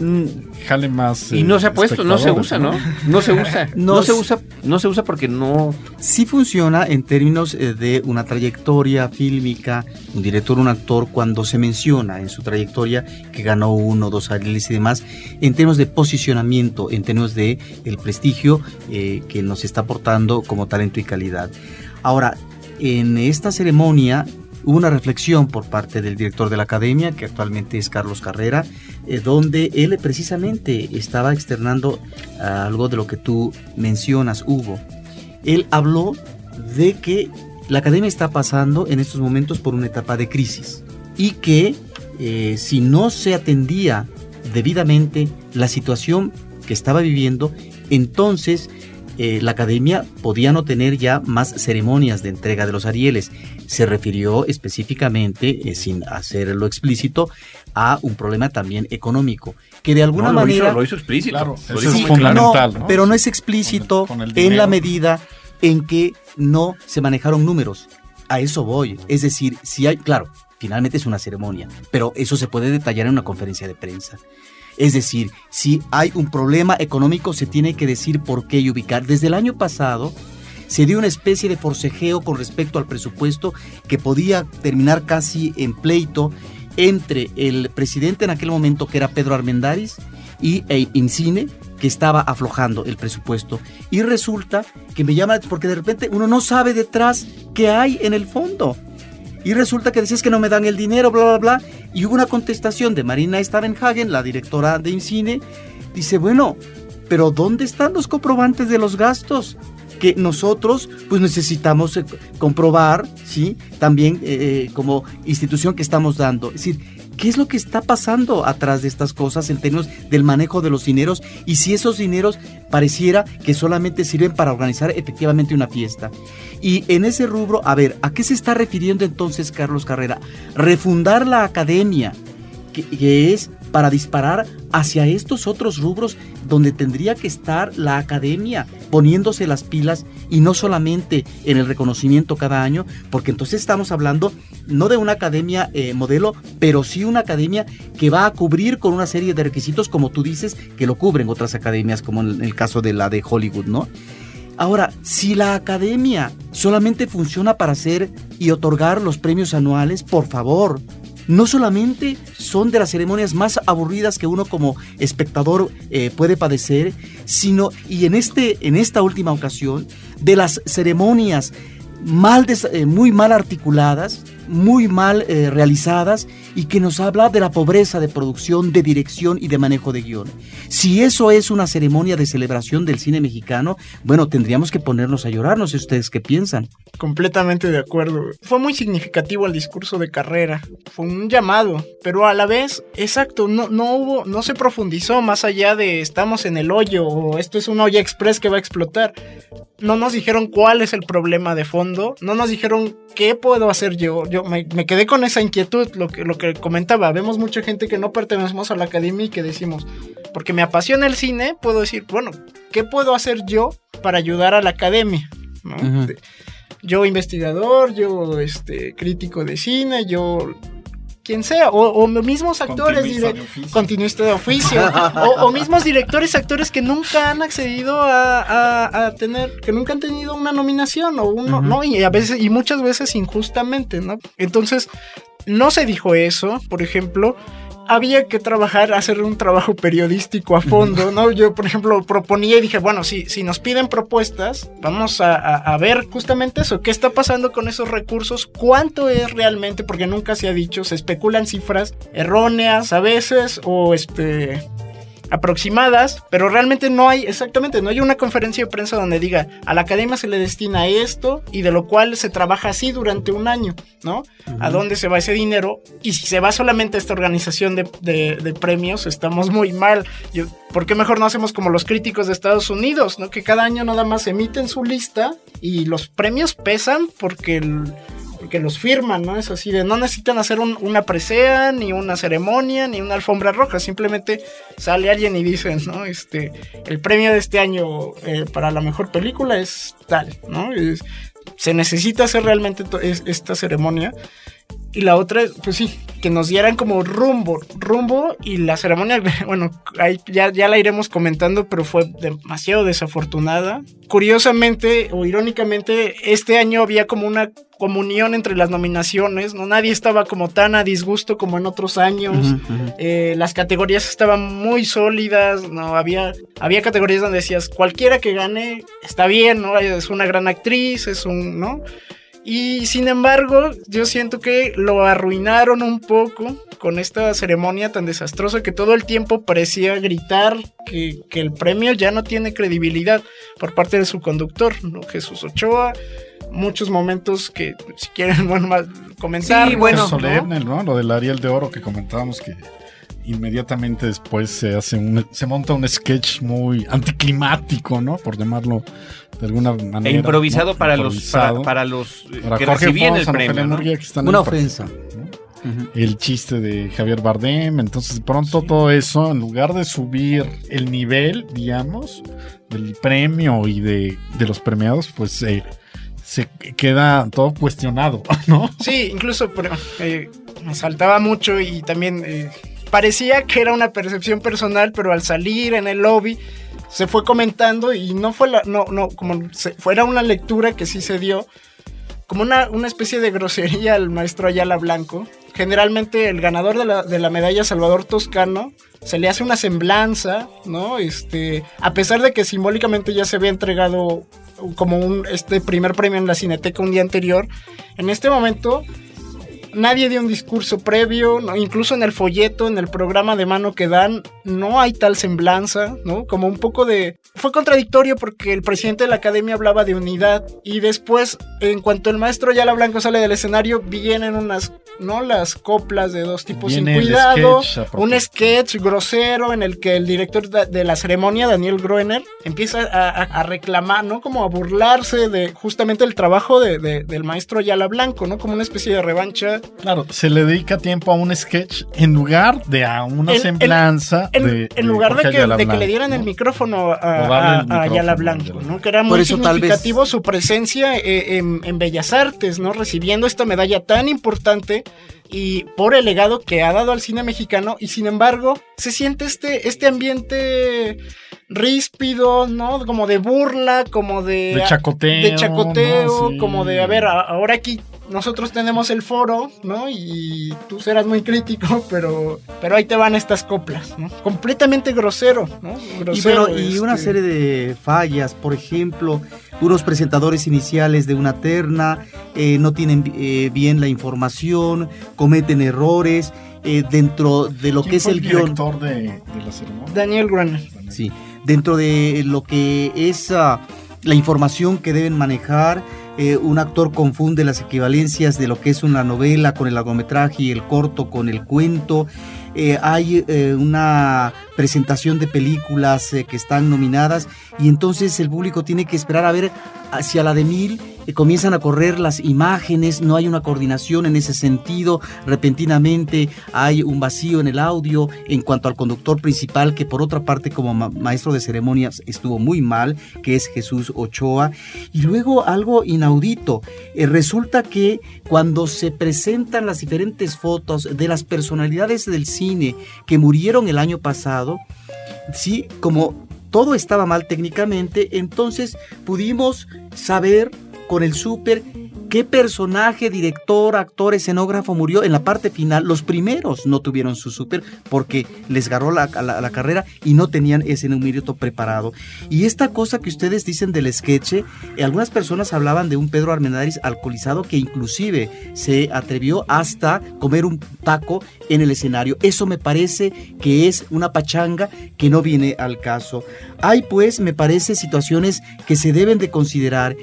jale más. Y eh, no se ha puesto, no se usa, ¿no? No se usa. No No se usa, no se usa porque no... sí funciona en términos eh, de una trayectoria fílmica, un director, un actor, cuando se menciona en su trayectoria que ganó uno, dos Arieles y demás, en términos de posicionamiento, en términos de el prestigio eh, que nos está aportando como talento y calidad. Ahora, en esta ceremonia hubo una reflexión por parte del director de la academia, que actualmente es Carlos Carrera, eh, donde él precisamente estaba externando ah, algo de lo que tú mencionas, Hugo. Él habló de que la academia está pasando en estos momentos por una etapa de crisis y que eh, si no se atendía debidamente la situación que estaba viviendo, entonces eh, la academia podía no tener ya más ceremonias de entrega de los Arieles. Se refirió específicamente, eh, sin hacerlo explícito, a un problema también económico, que de alguna No, lo manera... hizo, lo hizo explícito. Claro, Lo es fundamental. ¿no? Pero no es explícito Con el- con el en la medida en que no se manejaron números. A eso voy. Es decir, si hay, claro, finalmente es una ceremonia, pero eso se puede detallar en una conferencia de prensa. Es decir, si hay un problema económico, se tiene que decir por qué y ubicar. Desde el año pasado se dio una especie de forcejeo con respecto al presupuesto que podía terminar casi en pleito entre el presidente en aquel momento, que era Pedro Armendáriz, y e Incine, que estaba aflojando el presupuesto. Y resulta que me llama, porque de repente uno no sabe detrás qué hay en el fondo. Y resulta que decías que no me dan el dinero, bla, bla, bla. Y hubo una contestación de Marina Stavenhagen, la directora de Incine. Dice, bueno, pero ¿dónde están los comprobantes de los gastos? Que nosotros pues necesitamos eh, comprobar, ¿sí? También eh, como institución que estamos dando. Es decir, ¿qué es lo que está pasando atrás de estas cosas en términos del manejo de los dineros? Y si esos dineros pareciera que solamente sirven para organizar efectivamente una fiesta. Y en ese rubro, a ver, ¿a qué se está refiriendo entonces Carlos Carrera? Refundar la academia, que, es para disparar hacia estos otros rubros donde tendría que estar la academia poniéndose las pilas y no solamente en el reconocimiento cada año, porque entonces estamos hablando no de una academia eh, modelo, pero sí una academia que va a cubrir con una serie de requisitos, como tú dices, que lo cubren otras academias, como en el caso de la de Hollywood, ¿no? Ahora, si la academia solamente funciona para hacer y otorgar los premios anuales, por favor, no solamente son de las ceremonias más aburridas que uno como espectador eh, puede padecer, sino, y en, este, en esta última ocasión, de las ceremonias mal eh, muy mal articuladas, muy mal eh, realizadas y que nos habla de la pobreza de producción, de dirección y de manejo de guion. Si eso es una ceremonia de celebración del cine mexicano, bueno, tendríamos que ponernos a llorar, no sé ustedes qué piensan. Completamente de acuerdo. Fue muy significativo el discurso de carrera, fue un llamado, pero a la vez, exacto, no, no hubo, no se profundizó más allá de estamos en el hoyo o esto es un olla express que va a explotar. No nos dijeron cuál es el problema de fondo, no nos dijeron qué puedo hacer. Yo me, quedé con esa inquietud, lo que, lo que comentaba. Vemos mucha gente que no pertenecemos a la academia y que decimos, porque me apasiona el cine, puedo decir, bueno, ¿qué puedo hacer yo para ayudar a la academia? Yo investigador, yo este, crítico de cine, yo quien sea, o, mismos actores, continuista de oficio, o, mismos directores, actores que nunca han accedido a, tener, que nunca han tenido una nominación o uno, ¿no? Y a veces, y muchas veces injustamente, ¿no? Entonces, no se dijo eso, por ejemplo, había que trabajar, hacer un trabajo periodístico a fondo, ¿no? Yo, por ejemplo, proponía y dije, bueno, si, si nos piden propuestas, vamos a, ver justamente eso, qué está pasando con esos recursos, cuánto es realmente, porque nunca se ha dicho, se especulan cifras erróneas a veces o este aproximadas, pero realmente no hay, exactamente, no hay una conferencia de prensa donde diga, a la academia se le destina esto y de lo cual se trabaja así durante un año, ¿no? ¿A dónde se va ese dinero? Y si se va solamente a esta organización de, premios, estamos muy mal. Yo, ¿Por qué mejor no hacemos como los críticos de Estados Unidos, ¿no? Que cada año nada más emiten su lista y los premios pesan porque el que los firman, ¿no? Es así de, no necesitan hacer una presea, ni una ceremonia, ni una alfombra roja, simplemente sale alguien y dicen, ¿no? Este, el premio de este año eh, para la mejor película es tal, ¿no? se necesita hacer realmente esta ceremonia. Y la otra, pues sí, que nos dieran como rumbo, rumbo y la ceremonia, bueno, ya, ya la iremos comentando, pero fue demasiado desafortunada. Curiosamente o irónicamente, este año había como una comunión entre las nominaciones, ¿no? Nadie estaba como tan a disgusto como en otros años. Eh, las categorías estaban muy sólidas, ¿no? Había, había categorías donde decías, cualquiera que gane está bien, ¿no? Es una gran actriz, es un, ¿no? Y sin embargo, yo siento que lo arruinaron un poco con esta ceremonia tan desastrosa que todo el tiempo parecía gritar que, el premio ya no tiene credibilidad por parte de su conductor, ¿no? Jesús Ochoa. Muchos momentos que, si quieren, bueno, más comentar. Sí, bueno, solemne, ¿no? Lo del Ariel de Oro que comentábamos que inmediatamente después se hace un, se monta un sketch muy anticlimático, ¿no? Por llamarlo de alguna manera. E improvisado, para, Los, para, los eh, que recibían el premio. Una ofensa. El chiste de Javier Bardem. Entonces, de pronto todo eso, en lugar de subir el nivel, digamos, del premio y de, los premiados, pues eh, se queda todo cuestionado, ¿no? Sí, incluso eh, me saltaba mucho y también parecía que era una percepción personal, pero al salir en el lobby se fue comentando y no fue la, no, no, como se, fuera una lectura que sí se dio, como una, una especie de grosería al maestro Ayala Blanco. Generalmente el ganador de la, de la medalla Salvador Toscano se le hace una semblanza, ¿no? Este, a pesar de que simbólicamente ya se había entregado como un, este primer premio en la Cineteca un día anterior, en este momento nadie dio un discurso previo, incluso en el folleto, en el programa de mano que dan, no hay tal semblanza, ¿no? Como un poco de... Fue contradictorio porque el presidente de la academia hablaba de unidad y después, en cuanto el maestro Yala Blanco sale del escenario, vienen unas, ¿no? Las coplas de dos tipos sin cuidado, un sketch grosero en el que el director de la ceremonia, Daniel Groener, empieza a, reclamar, ¿no? Como a burlarse de justamente el trabajo de, del maestro Yala Blanco, ¿no? Como una especie de revancha Claro, se le dedica tiempo a un sketch en lugar de a una En- semblanza En, de. en lugar de que, Ayala de que le dieran el ¿no? micrófono a, a- a Ayala Blanco. ¿no? que era muy eso tal vez- significativo su presencia eh, en, en Bellas Artes, ¿no? recibiendo esta medalla tan importante y por el legado que ha dado al cine mexicano y sin embargo se siente este, este ambiente ríspido, ¿no? Como de burla, como de... De chacoteo, De chacoteo, ¿no? Sí. como de, a ver, ahora aquí nosotros tenemos el foro, ¿no? Y tú serás muy crítico, pero, pero ahí te van estas coplas, ¿no? Completamente grosero, ¿no? Y, Grosero, bueno, y una este, serie de fallas, por ejemplo, unos presentadores iniciales de una terna eh, no tienen eh, bien la información, cometen errores eh, dentro de lo ¿Quién que es fue el guion. director de, de la ceremonia? Daniel Gruner. Sí, dentro de lo que es ah, la información que deben manejar, eh, un actor confunde las equivalencias de lo que es una novela con el largometraje y el corto con el cuento. Eh, hay eh, una presentación de películas que están nominadas y entonces el público tiene que esperar a ver hacia la de mil. Eh, comienzan a correr las imágenes, no hay una coordinación en ese sentido, repentinamente hay un vacío en el audio en cuanto al conductor principal que por otra parte como ma- maestro de ceremonias estuvo muy mal, que es Jesús Ochoa, y luego algo inaudito, eh, resulta que cuando se presentan las diferentes fotos de las personalidades del cine que murieron el año pasado, sí, como todo estaba mal técnicamente, entonces pudimos saber con el súper qué personaje, director, actor, escenógrafo murió en la parte final. Los primeros no tuvieron su súper porque les la, la- la carrera y no tenían ese numerito preparado. Y esta cosa que ustedes dicen del sketch, eh, algunas personas hablaban de un Pedro Armendáriz alcoholizado que inclusive se atrevió hasta comer un taco en el escenario. Eso me parece que es una pachanga que no viene al caso. Hay pues, me parece, situaciones que se deben de considerar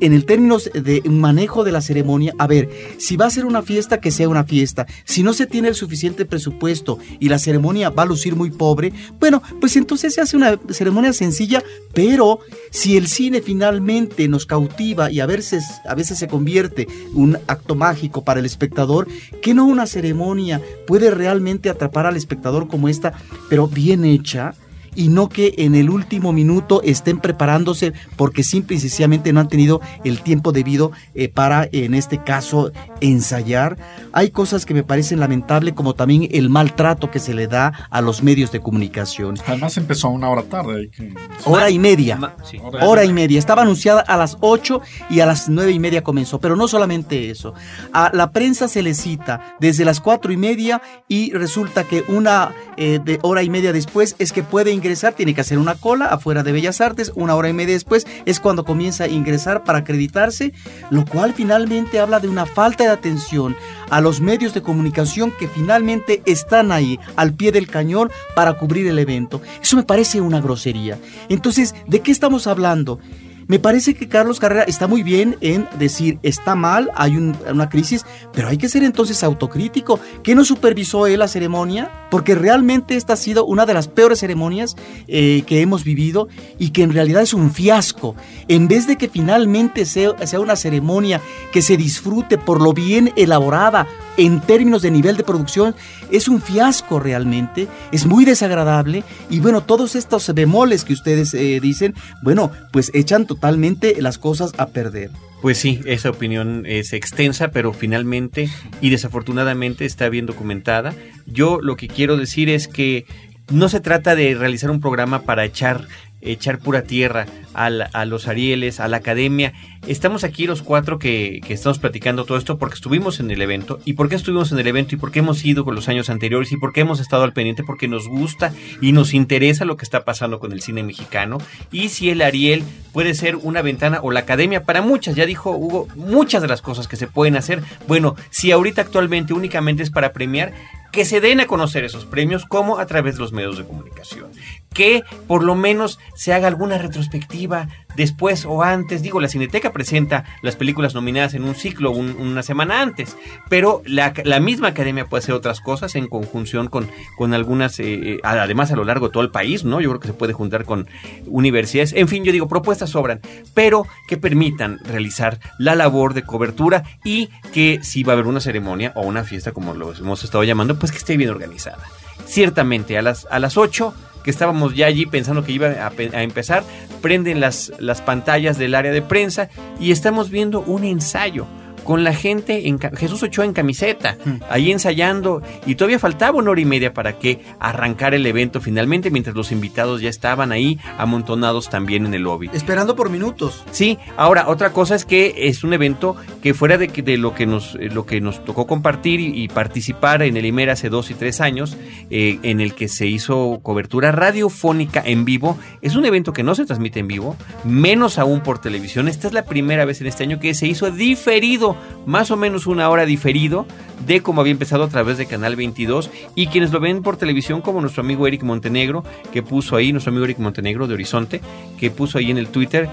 en el términos de manejo de la ceremonia, a ver, si va a ser una fiesta, que sea una fiesta. Si no se tiene el suficiente presupuesto y la ceremonia va a lucir muy pobre, bueno, pues entonces se hace una ceremonia sencilla, pero si el cine finalmente nos cautiva y a veces, a veces se convierte un acto mágico para el espectador, que no una ceremonia puede realmente atrapar al espectador como esta, pero bien hecha? Y no que en el último minuto estén preparándose porque simple y sencillamente no han tenido el tiempo debido eh, para, en este caso, ensayar. Hay cosas que me parecen lamentables, como también el maltrato que se le da a los medios de comunicación. Además empezó a una hora tarde. que- Hora y media. Ma- sí. Hora y media. Estaba anunciada a las 8 y a las nueve y media comenzó. Pero no solamente eso. A la prensa se le cita desde las cuatro y media y resulta que una eh, de hora y media después es que puede ingresar, tiene que hacer una cola afuera de Bellas Artes. Una hora y media después es cuando comienza a ingresar para acreditarse, lo cual finalmente habla de una falta de atención a los medios de comunicación que finalmente están ahí al pie del cañón para cubrir el evento. Eso me parece una grosería. Entonces, ¿de qué estamos hablando? Me parece que Carlos Carrera está muy bien en decir, está mal, hay un- una crisis, pero hay que ser entonces autocrítico. ¿Qué no supervisó él la ceremonia? Porque realmente esta ha sido una de las peores ceremonias eh, que hemos vivido y que en realidad es un fiasco. En vez de que finalmente sea una ceremonia que se disfrute por lo bien elaborada en términos de nivel de producción, es un fiasco realmente, es muy desagradable y bueno, todos estos bemoles que ustedes eh, dicen, bueno, pues echan totalmente las cosas a perder. Pues sí, esa opinión es extensa, pero finalmente y desafortunadamente está bien documentada. Yo lo que quiero decir es que no se trata de realizar un programa para echar echar pura tierra a, a los Arieles, a la academia. Estamos aquí los cuatro que, que estamos platicando todo esto porque estuvimos en el evento. ¿Y por qué estuvimos en el evento? ¿Y por qué hemos ido con los años anteriores? ¿Y por qué hemos estado al pendiente? Porque nos gusta y nos interesa lo que está pasando con el cine mexicano. Y si el Ariel puede ser una ventana o la academia para muchas, ya dijo Hugo, muchas de las cosas que se pueden hacer. Bueno, si ahorita actualmente únicamente es para premiar, que se den a conocer esos premios como a través de los medios de comunicación. Que por lo menos se haga alguna retrospectiva después o antes. Digo, la Cineteca presenta las películas nominadas en un ciclo una semana antes, pero la, misma academia puede hacer otras cosas en conjunción con, con algunas, eh, eh, además a lo largo de todo el país, ¿no? Yo creo que se puede juntar con universidades. En fin, yo digo, propuestas sobran, pero que permitan realizar la labor de cobertura y que si va a haber una ceremonia o una fiesta, como lo hemos estado llamando, pues que esté bien organizada. Ciertamente, a las, a las 8 que estábamos ya allí pensando que iba a, empezar, prenden las, las pantallas del área de prensa y estamos viendo un ensayo con la gente, en, Jesús Ochoa en camiseta, mm. ahí ensayando, y todavía faltaba una hora y media para que arrancara el evento finalmente, mientras los invitados ya estaban ahí amontonados también en el lobby. Esperando por minutos. Sí, ahora, otra cosa es que es un evento que fuera de, de lo, que nos, eh, lo que nos tocó compartir y, participar en el IMER hace dos y tres años, eh, en el que se hizo cobertura radiofónica en vivo, es un evento que no se transmite en vivo, menos aún por televisión. Esta es la primera vez en este año que se hizo diferido más o menos una hora diferido de cómo había empezado a través de Canal 22 y quienes lo ven por televisión como nuestro amigo Eric Montenegro que puso ahí, nuestro amigo Eric Montenegro de Horizonte, que puso ahí en el Twitter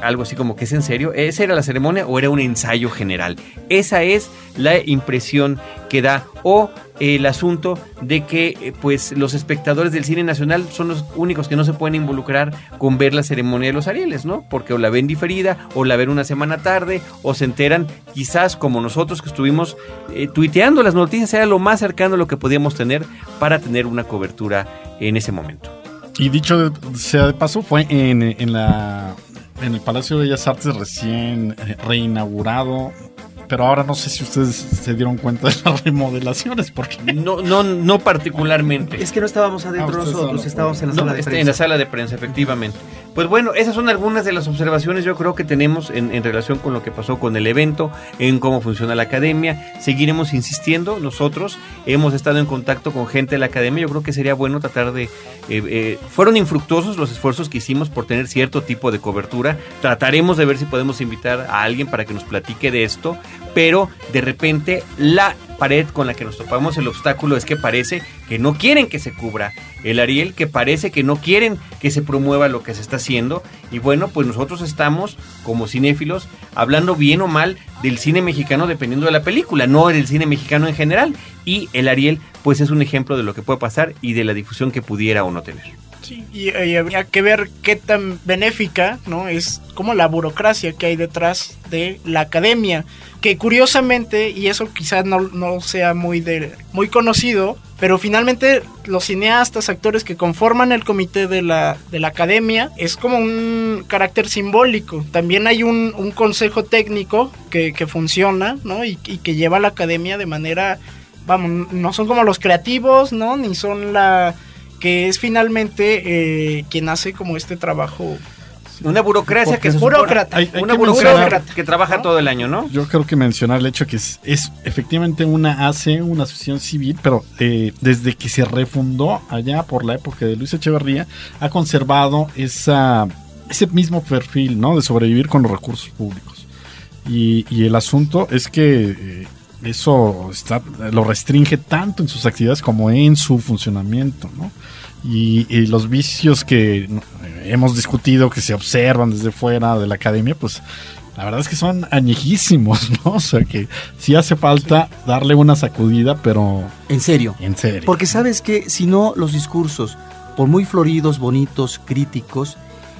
algo así como que es en serio, ¿esa era la ceremonia o era un ensayo general? Esa es la impresión que da o el asunto de que eh, pues los espectadores del cine nacional son los únicos que no se pueden involucrar con ver la ceremonia de los Arieles, ¿no? Porque o la ven diferida o la ven una semana tarde o se enteran quizás como nosotros que estuvimos eh, tuiteando las noticias era lo más cercano a lo que podíamos tener para tener una cobertura en ese momento. Y dicho sea de paso, fue en, en la en el Palacio de Bellas Artes recién eh, reinaugurado pero ahora no sé si ustedes se dieron cuenta de las remodelaciones, porque no, no, no particularmente. Es que no estábamos adentro ah, nosotros, estábamos en la sala de prensa. En la sala de prensa, efectivamente. Pues bueno, esas son algunas de las observaciones yo creo que tenemos en, relación con lo que pasó con el evento, en cómo funciona la academia. Seguiremos insistiendo, nosotros hemos estado en contacto con gente de la academia, yo creo que sería bueno tratar de... Eh, eh, fueron infructuosos los esfuerzos que hicimos por tener cierto tipo de cobertura, trataremos de ver si podemos invitar a alguien para que nos platique de esto, pero de repente la pared con la que nos topamos el obstáculo es que parece que no quieren que se cubra el Ariel, que parece que no quieren que se promueva lo que se está haciendo. Y bueno, pues nosotros estamos como cinéfilos hablando bien o mal del cine mexicano dependiendo de la película, no del cine mexicano en general. Y el Ariel pues es un ejemplo de lo que puede pasar y de la difusión que pudiera o no tener. Y, habría que ver qué tan benéfica, ¿no? Es como la burocracia que hay detrás de la academia que curiosamente, y eso quizás no, sea muy, de, muy conocido, pero finalmente los cineastas, actores que conforman el comité de la, de la academia, es como un carácter simbólico. También hay un, consejo técnico que, funciona, ¿no? Y, y, que lleva a la academia de manera, vamos, no son como los creativos, ¿no? Ni son la que es finalmente eh, quien hace como este trabajo una burocracia que se burócrata, una burocracia que trabaja todo el año, ¿no? Yo creo que mencionar el hecho que es, efectivamente una AC, una asociación civil, pero eh, desde que se refundó allá por la época de Luis Echeverría, ha conservado esa, ese mismo perfil, ¿no? De sobrevivir con los recursos públicos. Y, el asunto es que eh, eso está, lo restringe tanto en sus actividades como en su funcionamiento, ¿no? Y, los vicios que hemos discutido, que se observan desde fuera de la academia, pues la verdad es que son añejísimos, ¿no? O sea que sí hace falta darle una sacudida, pero... En serio. En serio. Porque sabes que si no, los discursos, por muy floridos, bonitos, críticos,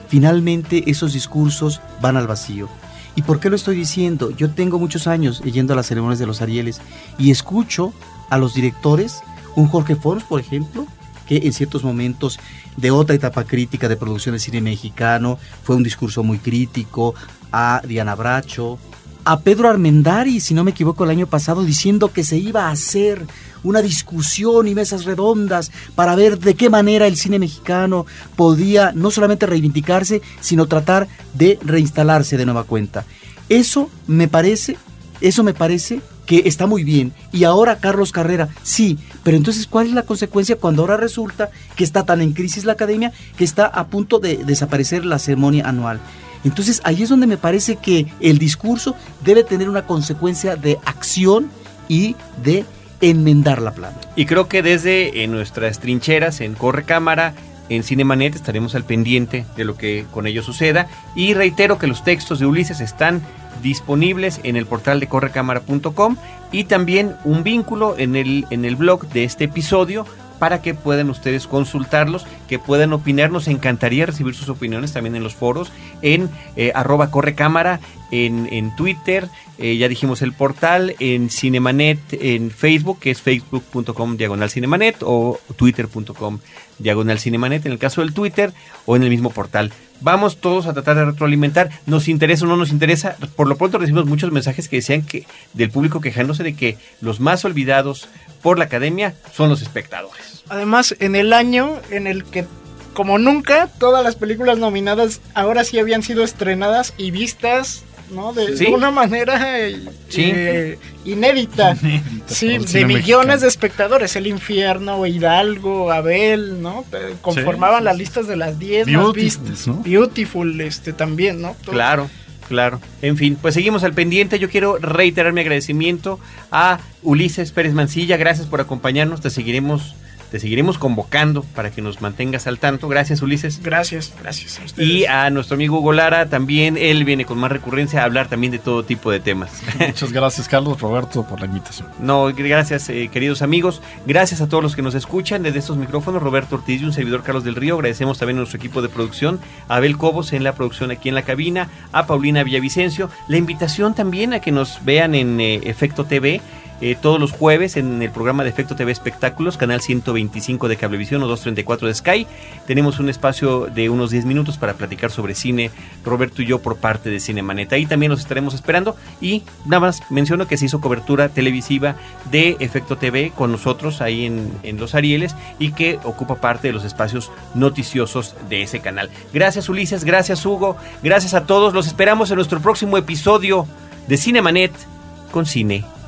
finalmente esos discursos van al vacío. ¿Y por qué lo estoy diciendo? Yo tengo muchos años yendo a las ceremonias de los Arieles y escucho a los directores, un Jorge Fons, por ejemplo, que en ciertos momentos de otra etapa crítica de producción de cine mexicano fue un discurso muy crítico, a Diana Bracho, a Pedro Armendari, si no me equivoco, el año pasado, diciendo que se iba a hacer una discusión y mesas redondas para ver de qué manera el cine mexicano podía no solamente reivindicarse, sino tratar de reinstalarse de nueva cuenta. Eso me parece, eso me parece que está muy bien. Y ahora Carlos Carrera, sí, pero entonces, ¿cuál es la consecuencia cuando ahora resulta que está tan en crisis la academia que está a punto de desaparecer la ceremonia anual? Entonces, ahí es donde me parece que el discurso debe tener una consecuencia de acción y de enmendar la plana. Y creo que desde nuestras trincheras en Corre Cámara en Cinemanet estaremos al pendiente de lo que con ello suceda. Y reitero que los textos de Ulises están disponibles en el portal de correcámara.com y también un vínculo en el, en el blog de este episodio para que puedan ustedes consultarlos, que puedan opinar. Nos encantaría recibir sus opiniones también en los foros, en eh, arroba correcámara, en, en Twitter, eh, ya dijimos el portal, en Cinemanet, en Facebook, que es facebook.com diagonal Cinemanet o twitter.com diagonal Cinemanet, en el caso del Twitter o en el mismo portal. Vamos todos a tratar de retroalimentar, nos interesa o no nos interesa. Por lo pronto recibimos muchos mensajes que decían que del público quejándose de que los más olvidados por la academia son los espectadores. Además, en el año en el que, como nunca, todas las películas nominadas ahora sí habían sido estrenadas y vistas, ¿no? De, Sí. de una manera eh, Sí. eh, inédita. Sí, de millones mexicano. de espectadores. El Infierno, Hidalgo, Abel, ¿no? Conformaban las listas de las 10 más Beautiful, vistas. ¿no? Beautiful, este, también, ¿no? Todo- Claro, claro. En fin, pues seguimos al pendiente. Yo quiero reiterar mi agradecimiento a Ulises Pérez Mancilla. Gracias por acompañarnos. Te seguiremos, te seguiremos convocando para que nos mantengas al tanto. Gracias, Ulises. Gracias, gracias a ustedes. Y a nuestro amigo Hugo Lara también, él viene con más recurrencia a hablar también de todo tipo de temas. Muchas gracias, Carlos Roberto, por la invitación. No, gracias, eh, queridos amigos. Gracias a todos los que nos escuchan desde estos micrófonos. Roberto Ortiz y un servidor Carlos del Río. Agradecemos también a nuestro equipo de producción, a Abel Cobos en la producción aquí en la cabina, a Paulina Villavicencio. La invitación también a que nos vean en eh, Efecto TV. Eh, todos los jueves en el programa de Efecto TV Espectáculos, canal 125 de Cablevisión o 234 de Sky. Tenemos un espacio de unos 10 minutos para platicar sobre cine, Roberto y yo por parte de Cinemanet. Ahí también los estaremos esperando. Y nada más menciono que se hizo cobertura televisiva de Efecto TV con nosotros ahí en, en Los Arieles y que ocupa parte de los espacios noticiosos de ese canal. Gracias Ulises, gracias Hugo, gracias a todos. Los esperamos en nuestro próximo episodio de Cinemanet con cine,